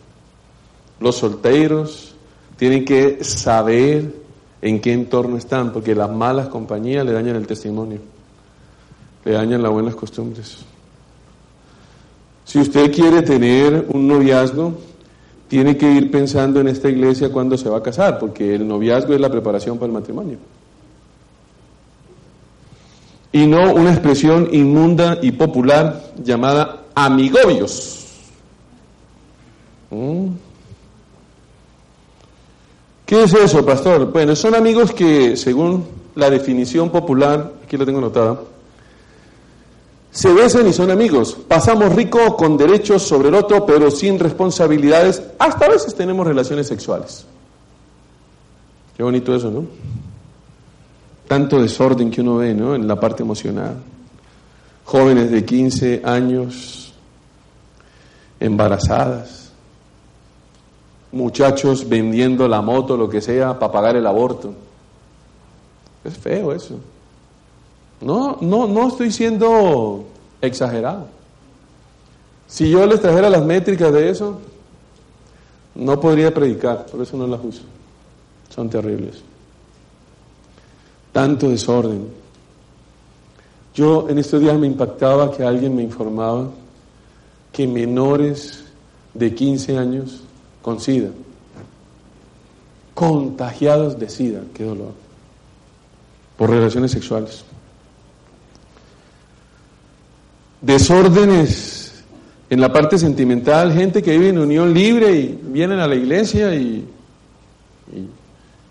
Los solteros tienen que saber en qué entorno están, porque las malas compañías le dañan el testimonio, le dañan las buenas costumbres. Si usted quiere tener un noviazgo, tiene que ir pensando en esta iglesia cuando se va a casar, porque el noviazgo es la preparación para el matrimonio. Y no una expresión inmunda y popular llamada amigobios. ¿Mm? ¿Qué es eso, pastor? Bueno, son amigos que, según la definición popular, aquí lo tengo anotada, se besan y son amigos. Pasamos rico con derechos sobre el otro, pero sin responsabilidades. Hasta a veces tenemos relaciones sexuales. Qué bonito eso, ¿no? Tanto desorden que uno ve, ¿no? En la parte emocional. Jóvenes de 15 años, embarazadas. Muchachos vendiendo la moto, lo que sea, para pagar el aborto. Es feo eso. No, no, no estoy siendo exagerado. Si yo les trajera las métricas de eso, no podría predicar, por eso no las uso. Son terribles. Tanto desorden. Yo en estos días me impactaba que alguien me informaba que menores de 15 años con SIDA, contagiados de SIDA, qué dolor, por relaciones sexuales. desórdenes en la parte sentimental, gente que vive en unión libre y vienen a la iglesia y,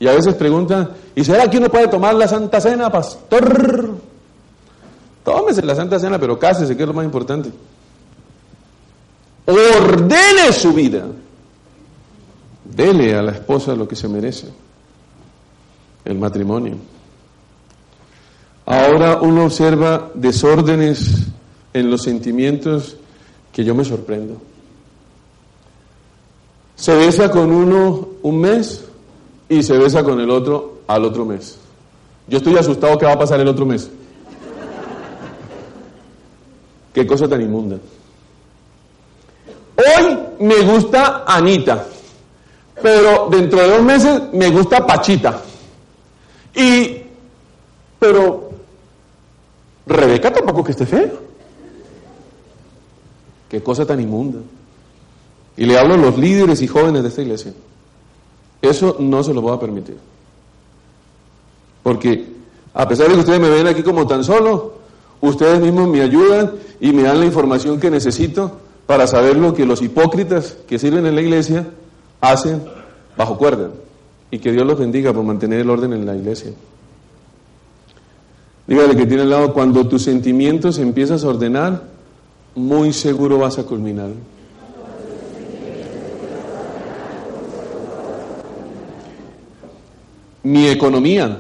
y, a veces preguntan, ¿y será que uno puede tomar la Santa Cena, pastor? Tómese la Santa Cena, pero cásese, que es lo más importante. Ordene su vida. Dele a la esposa lo que se merece, el matrimonio. Ahora uno observa desórdenes en los sentimientos que yo me sorprendo. Se besa con uno un mes y se besa con el otro al otro mes. Yo estoy asustado que va a pasar el otro mes. Qué cosa tan inmunda. Hoy me gusta Anita, pero dentro de dos meses me gusta Pachita. Y, pero, Rebeca tampoco que esté fea. Qué cosa tan inmunda. Y le hablo a los líderes y jóvenes de esta iglesia. Eso no se lo voy a permitir. Porque a pesar de que ustedes me ven aquí como tan solo, ustedes mismos me ayudan y me dan la información que necesito para saber lo que los hipócritas que sirven en la iglesia hacen bajo cuerda. Y que Dios los bendiga por mantener el orden en la iglesia. Dígale que tiene al lado, cuando tus sentimientos empiezas a ordenar, muy seguro vas a culminar. Mi economía.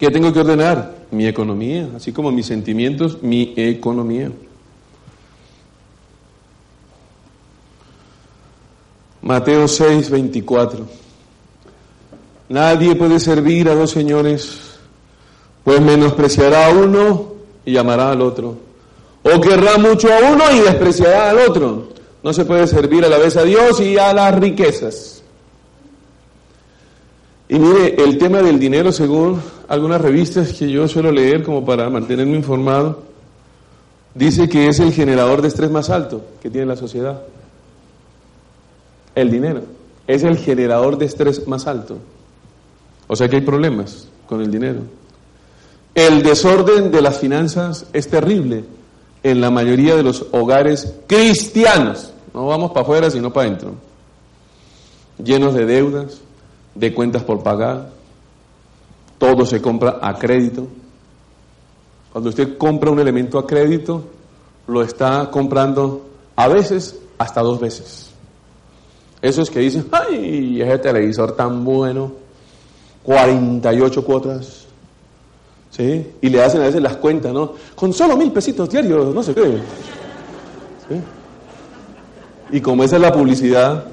¿Qué tengo que ordenar? Mi economía, así como mis sentimientos, mi economía. Mateo 6, 24. Nadie puede servir a dos señores, pues menospreciará a uno y amará al otro. O querrá mucho a uno y despreciará al otro. No se puede servir a la vez a Dios y a las riquezas. Y mire, el tema del dinero, según algunas revistas que yo suelo leer como para mantenerme informado, dice que es el generador de estrés más alto que tiene la sociedad. El dinero es el generador de estrés más alto. O sea que hay problemas con el dinero. El desorden de las finanzas es terrible en la mayoría de los hogares cristianos. No vamos para afuera, sino para adentro. Llenos de deudas, de cuentas por pagar. Todo se compra a crédito. Cuando usted compra un elemento a crédito, lo está comprando a veces hasta dos veces. Esos que dicen, ay, ese televisor tan bueno, 48 cuotas, ¿sí? Y le hacen a veces las cuentas, ¿no? Con solo mil pesitos diarios, no sé qué. ¿Sí? Y como esa es la publicidad,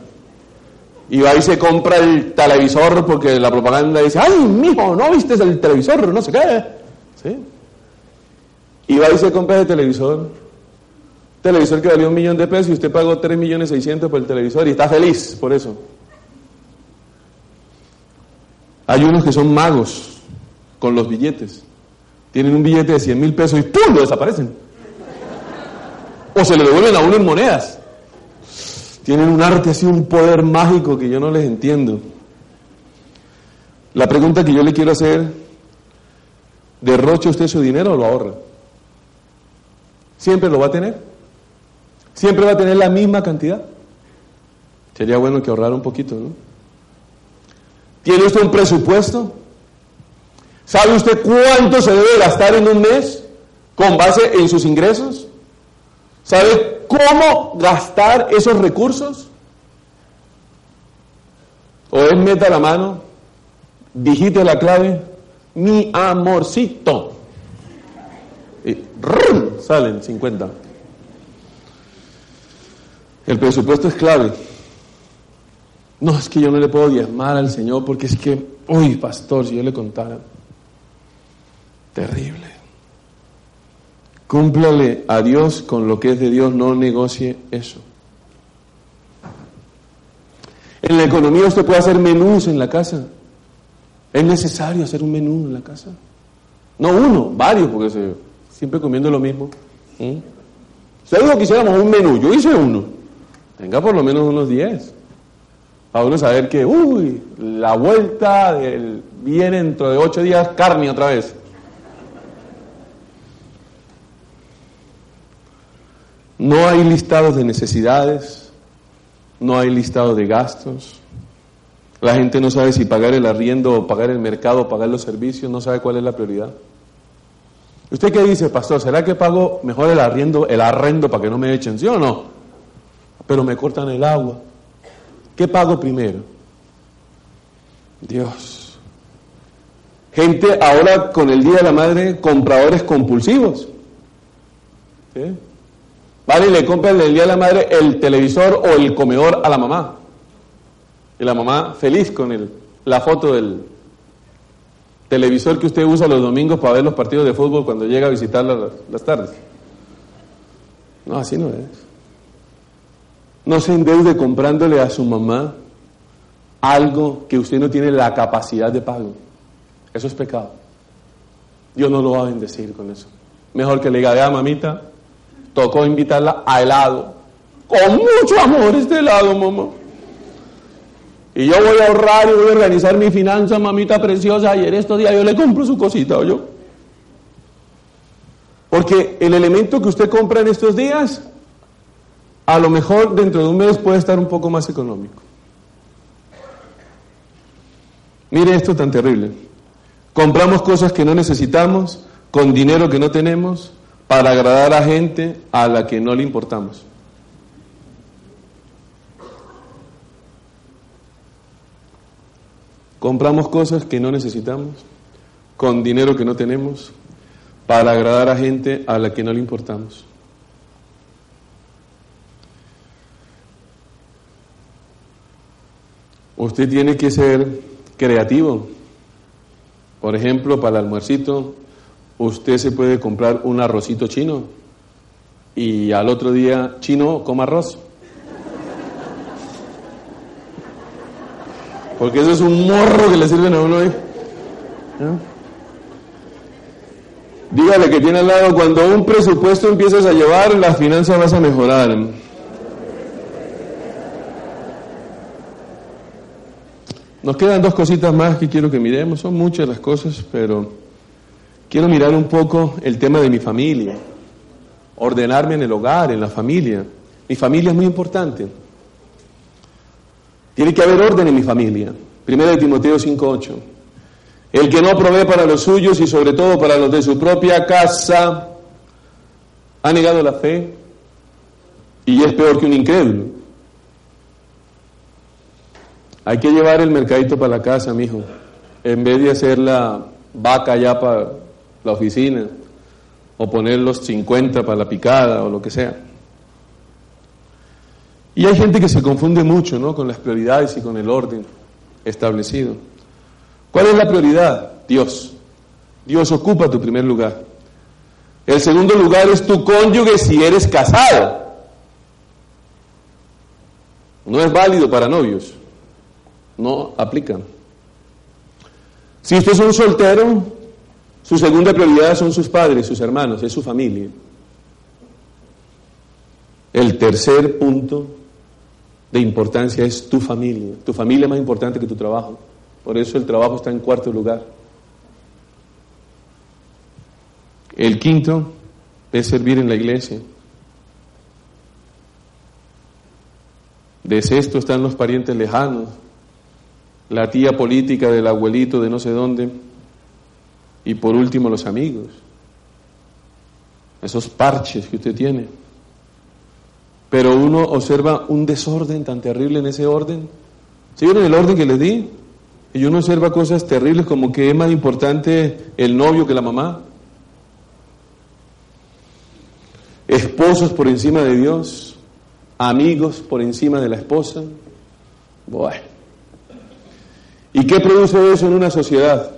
y va y se compra el televisor porque la propaganda dice, ay, mijo, ¿no viste el televisor? No sé qué. ¿Sí? Y va y se compra el televisor. Televisor que valió un millón de pesos y usted pagó tres millones seiscientos por el televisor y está feliz por eso. Hay unos que son magos con los billetes. Tienen un billete de 100 mil pesos y ¡pum! lo desaparecen. O se le devuelven a uno en monedas. Tienen un arte así, un poder mágico que yo no les entiendo. La pregunta que yo le quiero hacer, ¿derrocha usted su dinero o lo ahorra? ¿Siempre lo va a tener? ¿Siempre va a tener la misma cantidad? Sería bueno que ahorrara un poquito, ¿no? ¿Tiene usted un presupuesto? ¿Sabe usted cuánto se debe gastar en un mes con base en sus ingresos? ¿Sabe cómo gastar esos recursos? O es meta la mano, digite la clave, mi amorcito. Y ¡rum! salen 50. El presupuesto es clave. No, es que yo no le puedo diezmar al Señor porque es que, uy, pastor, si yo le contara. Terrible. Cúmplale a Dios con lo que es de Dios, no negocie eso. En la economía usted puede hacer menús en la casa. Es necesario hacer un menú en la casa. No uno, varios, porque se, siempre comiendo lo mismo. ¿Mm? Usted dijo que un menú, yo hice uno. Tenga por lo menos unos 10. Para uno saber que, uy, la vuelta del, viene dentro de ocho días carne otra vez. No hay listados de necesidades, no hay listados de gastos. La gente no sabe si pagar el arriendo o pagar el mercado o pagar los servicios, no sabe cuál es la prioridad. ¿Usted qué dice, pastor? ¿Será que pago mejor el arriendo, el arrendo para que no me echen, sí o no? Pero me cortan el agua. ¿Qué pago primero? Dios. Gente ahora con el Día de la Madre, compradores compulsivos. ¿Sí? Vale, le compran el Día de la Madre el televisor o el comedor a la mamá. Y la mamá feliz con el, la foto del televisor que usted usa los domingos para ver los partidos de fútbol cuando llega a visitarla las tardes. No, así no es. No se endeude comprándole a su mamá algo que usted no tiene la capacidad de pago. Eso es pecado. Dios no lo va a bendecir con eso. Mejor que le diga, vea mamita, tocó invitarla a helado. Con mucho amor este helado, mamá. Y yo voy a ahorrar y voy a organizar mi finanza, mamita preciosa, y en estos días yo le compro su cosita, ¿o yo? Porque el elemento que usted compra en estos días, a lo mejor dentro de un mes puede estar un poco más económico. Mire esto tan terrible. Compramos cosas que no necesitamos, con dinero que no tenemos, para agradar a gente a la que no le importamos. Compramos cosas que no necesitamos con dinero que no tenemos para agradar a gente a la que no le importamos. Usted tiene que ser creativo. Por ejemplo, para el almuercito, usted se puede comprar un arrocito chino y al otro día, chino, coma arroz. Porque eso es un morro que le sirven a uno ahí. Dígale que tiene al lado, cuando un presupuesto empiezas a llevar, las finanzas vas a mejorar. Nos quedan dos cositas más que quiero que miremos, son muchas las cosas, pero quiero mirar un poco el tema de mi familia, ordenarme en el hogar, en la familia. Mi familia es muy importante. Tiene que haber orden en mi familia. Primera de Timoteo 5.8. El que no provee para los suyos y sobre todo para los de su propia casa, ha negado la fe y es peor que un incrédulo. Hay que llevar el mercadito para la casa, mijo. En vez de hacer la vaca ya para la oficina, o poner los 50 para la picada, o lo que sea. Y hay gente que se confunde mucho, ¿no? Con las prioridades y con el orden establecido. ¿Cuál es la prioridad? Dios. Dios ocupa tu primer lugar. El segundo lugar es tu cónyuge si eres casado. No es válido para novios no aplican. Si usted es un soltero, su segunda prioridad son sus padres, sus hermanos, es su familia. El tercer punto de importancia es tu familia. Tu familia es más importante que tu trabajo. Por eso el trabajo está en cuarto lugar. El quinto es servir en la iglesia. De sexto están los parientes lejanos, la tía política del abuelito de no sé dónde, y por último los amigos, esos parches que usted tiene. Pero uno observa un desorden tan terrible en ese orden. ¿Sí vieron el orden que les di? Y uno observa cosas terribles como que es más importante el novio que la mamá. Esposos por encima de Dios, amigos por encima de la esposa. Bueno. ¿Y qué produce eso en una sociedad?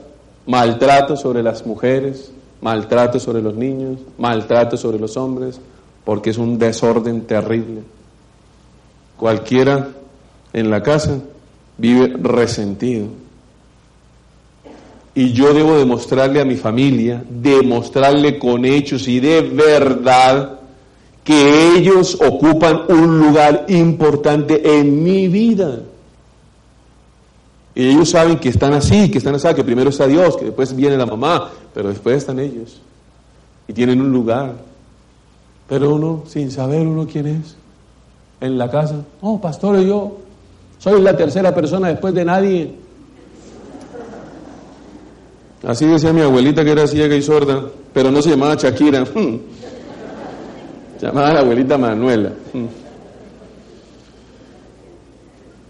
Maltrato sobre las mujeres, maltrato sobre los niños, maltrato sobre los hombres, porque es un desorden terrible. Cualquiera en la casa vive resentido. Y yo debo demostrarle a mi familia, demostrarle con hechos y de verdad que ellos ocupan un lugar importante en mi vida. Y ellos saben que están así, que están así, que primero está Dios, que después viene la mamá, pero después están ellos. Y tienen un lugar. Pero uno, sin saber uno quién es, en la casa, oh, pastor, yo soy la tercera persona después de nadie. Así decía mi abuelita que era ciega y sorda, pero no se llamaba Shakira. Llamaba la abuelita Manuela.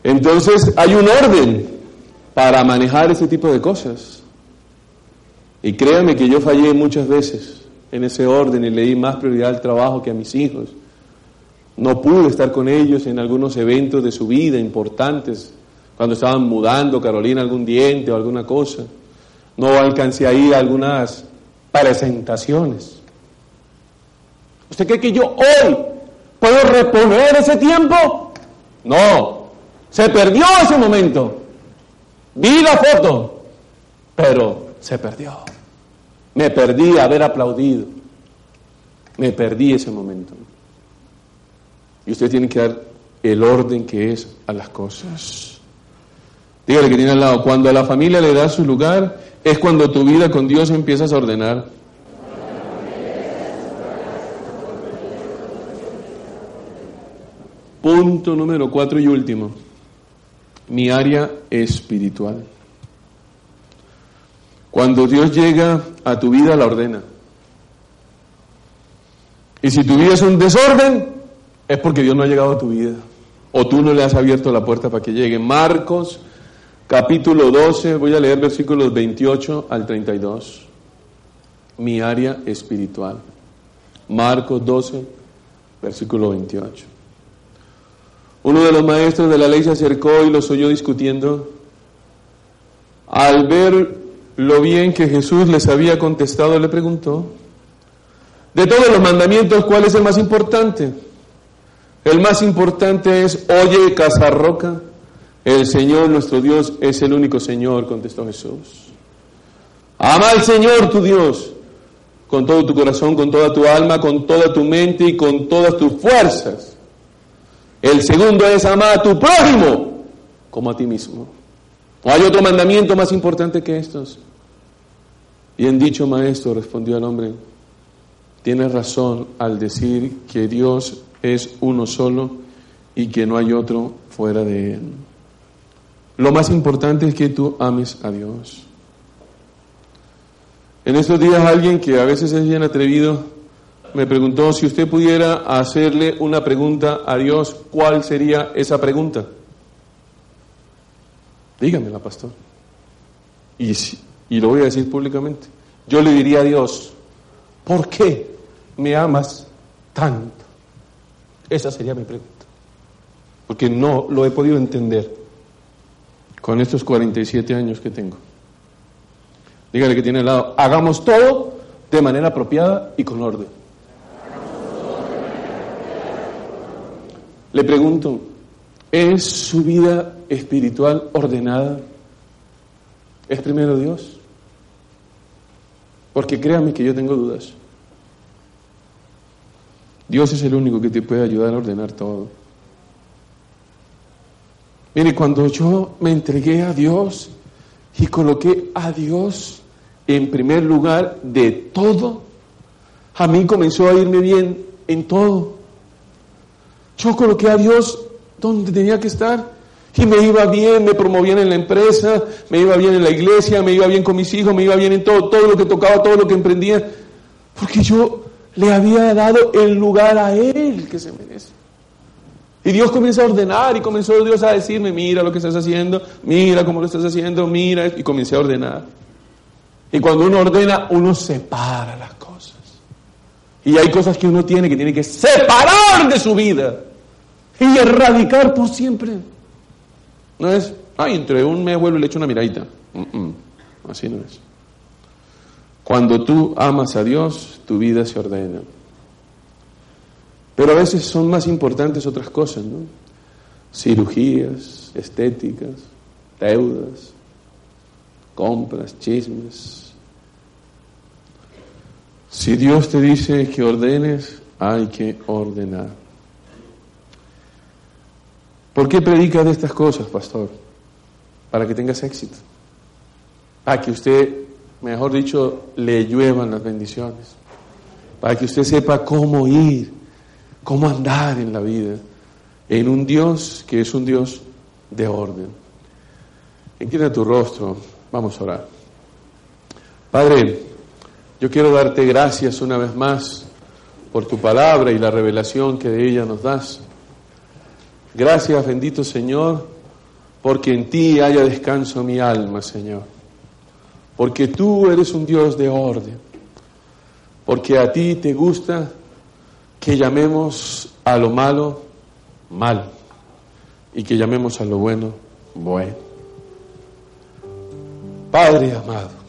Entonces hay un orden para manejar ese tipo de cosas. Y créanme que yo fallé muchas veces en ese orden y le di más prioridad al trabajo que a mis hijos. No pude estar con ellos en algunos eventos de su vida importantes, cuando estaban mudando Carolina algún diente o alguna cosa. No alcancé a ir a algunas presentaciones. ¿Usted cree que yo hoy puedo reponer ese tiempo? No, se perdió ese momento. Vi la foto, pero se perdió. Me perdí haber aplaudido. Me perdí ese momento. Y usted tiene que dar el orden que es a las cosas. Dígale que tiene al lado, cuando a la familia le das su lugar, es cuando tu vida con Dios empiezas a ordenar. Punto número cuatro y último mi área espiritual. Cuando Dios llega a tu vida, la ordena. Y si tu vida es un desorden, es porque Dios no ha llegado a tu vida. O tú no le has abierto la puerta para que llegue. Marcos capítulo 12, voy a leer versículos 28 al 32. Mi área espiritual. Marcos 12, versículo 28. Uno de los maestros de la ley se acercó y los oyó discutiendo. Al ver lo bien que Jesús les había contestado, le preguntó, de todos los mandamientos, ¿cuál es el más importante? El más importante es, oye, Casarroca, el Señor nuestro Dios es el único Señor, contestó Jesús. Ama al Señor tu Dios con todo tu corazón, con toda tu alma, con toda tu mente y con todas tus fuerzas. El segundo es amar a tu prójimo como a ti mismo. ¿O hay otro mandamiento más importante que estos? Bien dicho, maestro, respondió el hombre. Tienes razón al decir que Dios es uno solo y que no hay otro fuera de Él. Lo más importante es que tú ames a Dios. En estos días alguien que a veces es bien atrevido me preguntó si usted pudiera hacerle una pregunta a Dios, ¿cuál sería esa pregunta? Dígamela, pastor. Y, y lo voy a decir públicamente. Yo le diría a Dios, ¿por qué me amas tanto? Esa sería mi pregunta. Porque no lo he podido entender con estos 47 años que tengo. Dígale que tiene al lado, hagamos todo de manera apropiada y con orden. Le pregunto, ¿es su vida espiritual ordenada? ¿Es primero Dios? Porque créame que yo tengo dudas. Dios es el único que te puede ayudar a ordenar todo. Mire, cuando yo me entregué a Dios y coloqué a Dios en primer lugar de todo, a mí comenzó a irme bien en todo. Yo coloqué a Dios donde tenía que estar y me iba bien, me promovían en la empresa, me iba bien en la iglesia, me iba bien con mis hijos, me iba bien en todo, todo lo que tocaba, todo lo que emprendía, porque yo le había dado el lugar a Él que se merece. Y Dios comienza a ordenar y comenzó Dios a decirme, mira lo que estás haciendo, mira cómo lo estás haciendo, mira, y comencé a ordenar. Y cuando uno ordena, uno separa las cosas. Y hay cosas que uno tiene que tiene que separar de su vida y erradicar por siempre. No es, ay, entre un mes vuelvo y le echo una miradita. así no es. Cuando tú amas a Dios, tu vida se ordena. Pero a veces son más importantes otras cosas, ¿no? Cirugías, estéticas, deudas, compras, chismes. Si Dios te dice que ordenes, hay que ordenar. ¿Por qué predica de estas cosas, pastor? Para que tengas éxito. Para que usted, mejor dicho, le lluevan las bendiciones. Para que usted sepa cómo ir cómo andar en la vida en un Dios que es un Dios de orden. Inclina tu rostro, vamos a orar. Padre, yo quiero darte gracias una vez más por tu palabra y la revelación que de ella nos das. Gracias, bendito Señor, porque en ti haya descanso mi alma, Señor. Porque tú eres un Dios de orden. Porque a ti te gusta que llamemos a lo malo mal y que llamemos a lo bueno bueno. Padre amado,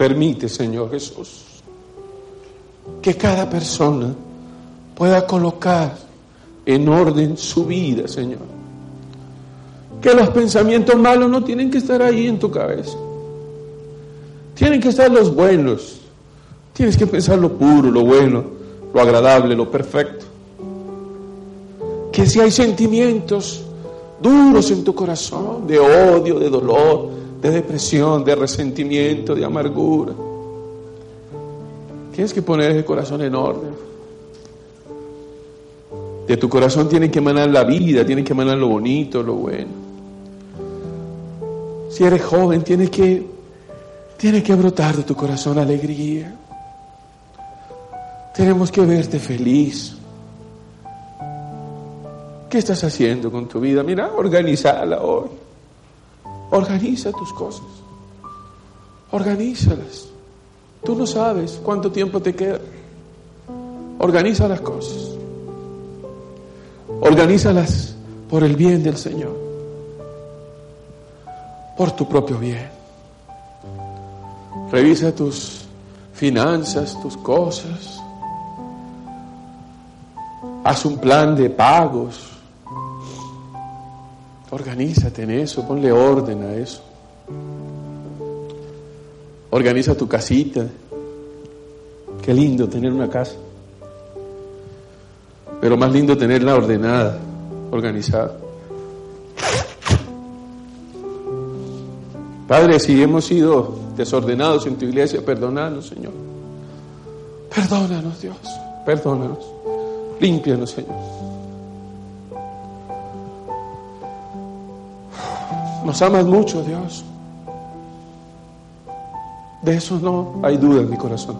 permite, Señor Jesús, que cada persona pueda colocar en orden su vida, Señor. Que los pensamientos malos no tienen que estar ahí en tu cabeza. Tienen que estar los buenos. Tienes que pensar lo puro, lo bueno, lo agradable, lo perfecto. Que si hay sentimientos duros en tu corazón, de odio, de dolor, de depresión, de resentimiento, de amargura, tienes que poner ese corazón en orden. De tu corazón tiene que emanar la vida, tiene que emanar lo bonito, lo bueno. Si eres joven, tienes que, tiene que brotar de tu corazón alegría. Tenemos que verte feliz. ¿Qué estás haciendo con tu vida? Mira, organizala hoy. Organiza tus cosas. Organízalas. Tú no sabes cuánto tiempo te queda. Organiza las cosas. Organízalas por el bien del Señor. Por tu propio bien. Revisa tus finanzas, tus cosas. Haz un plan de pagos. Organízate en eso, ponle orden a eso. Organiza tu casita. Qué lindo tener una casa. Pero más lindo tenerla ordenada, organizada. Padre, si hemos sido desordenados en tu iglesia, perdónanos, Señor. Perdónanos, Dios. Perdónanos. Límpianos, Señor. Nos amas mucho, Dios. De eso no hay duda en mi corazón.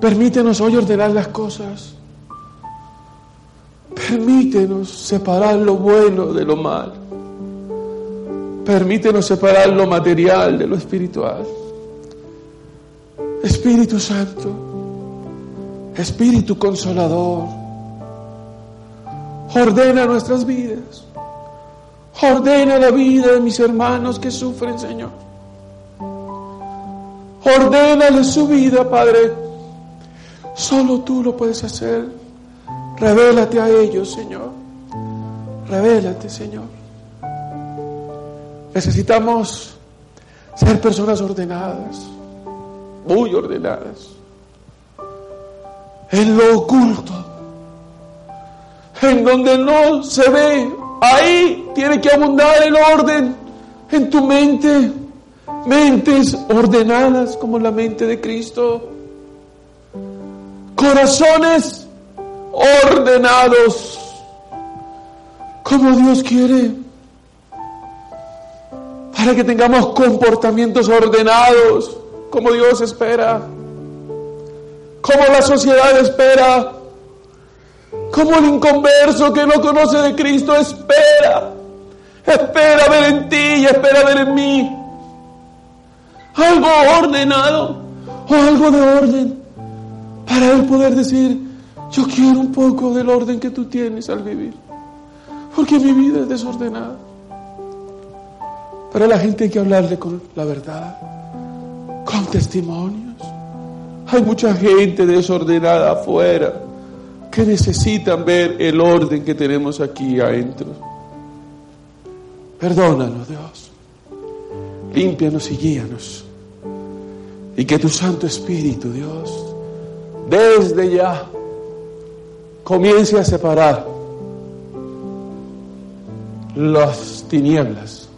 Permítenos hoy ordenar las cosas. Permítenos separar lo bueno de lo malo. Permítenos separar lo material de lo espiritual. Espíritu Santo, Espíritu Consolador, ordena nuestras vidas. Ordena la vida de mis hermanos que sufren, Señor. Ordénale su vida, Padre. Solo tú lo puedes hacer. Revélate a ellos, Señor. Revélate, Señor. Necesitamos ser personas ordenadas, muy ordenadas. En lo oculto, en donde no se ve, ahí tiene que abundar el orden en tu mente. Mentes ordenadas como la mente de Cristo. Corazones ordenados como Dios quiere. Para que tengamos comportamientos ordenados como Dios espera. Como la sociedad espera. Como el inconverso que no conoce de Cristo espera. Espera ver en ti y espera ver en mí algo ordenado o algo de orden para él poder decir, yo quiero un poco del orden que tú tienes al vivir, porque mi vida es desordenada. Pero la gente hay que hablarle con la verdad, con testimonios. Hay mucha gente desordenada afuera que necesitan ver el orden que tenemos aquí adentro. Perdónanos, Dios. Límpianos y guíanos. Y que tu Santo Espíritu, Dios, desde ya comience a separar las tinieblas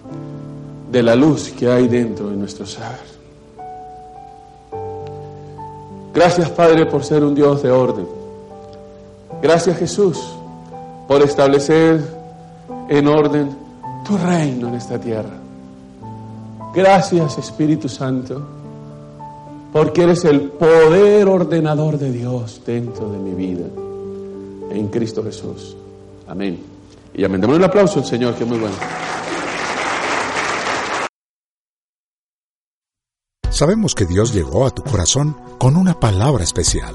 de la luz que hay dentro de nuestro ser. Gracias Padre por ser un Dios de orden. Gracias Jesús por establecer en orden tu reino en esta tierra. Gracias Espíritu Santo porque eres el poder ordenador de Dios dentro de mi vida en Cristo Jesús. Amén. Y amén. Dame un aplauso al Señor, que es muy bueno. Sabemos que Dios llegó a tu corazón con una palabra especial.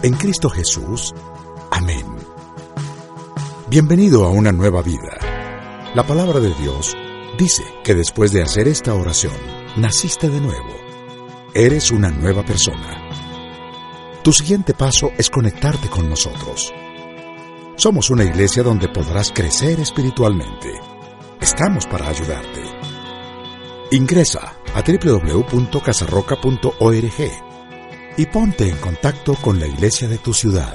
En Cristo Jesús. Amén. Bienvenido a una nueva vida. La palabra de Dios dice que después de hacer esta oración, naciste de nuevo. Eres una nueva persona. Tu siguiente paso es conectarte con nosotros. Somos una iglesia donde podrás crecer espiritualmente. Estamos para ayudarte. Ingresa a www.casarroca.org y ponte en contacto con la iglesia de tu ciudad.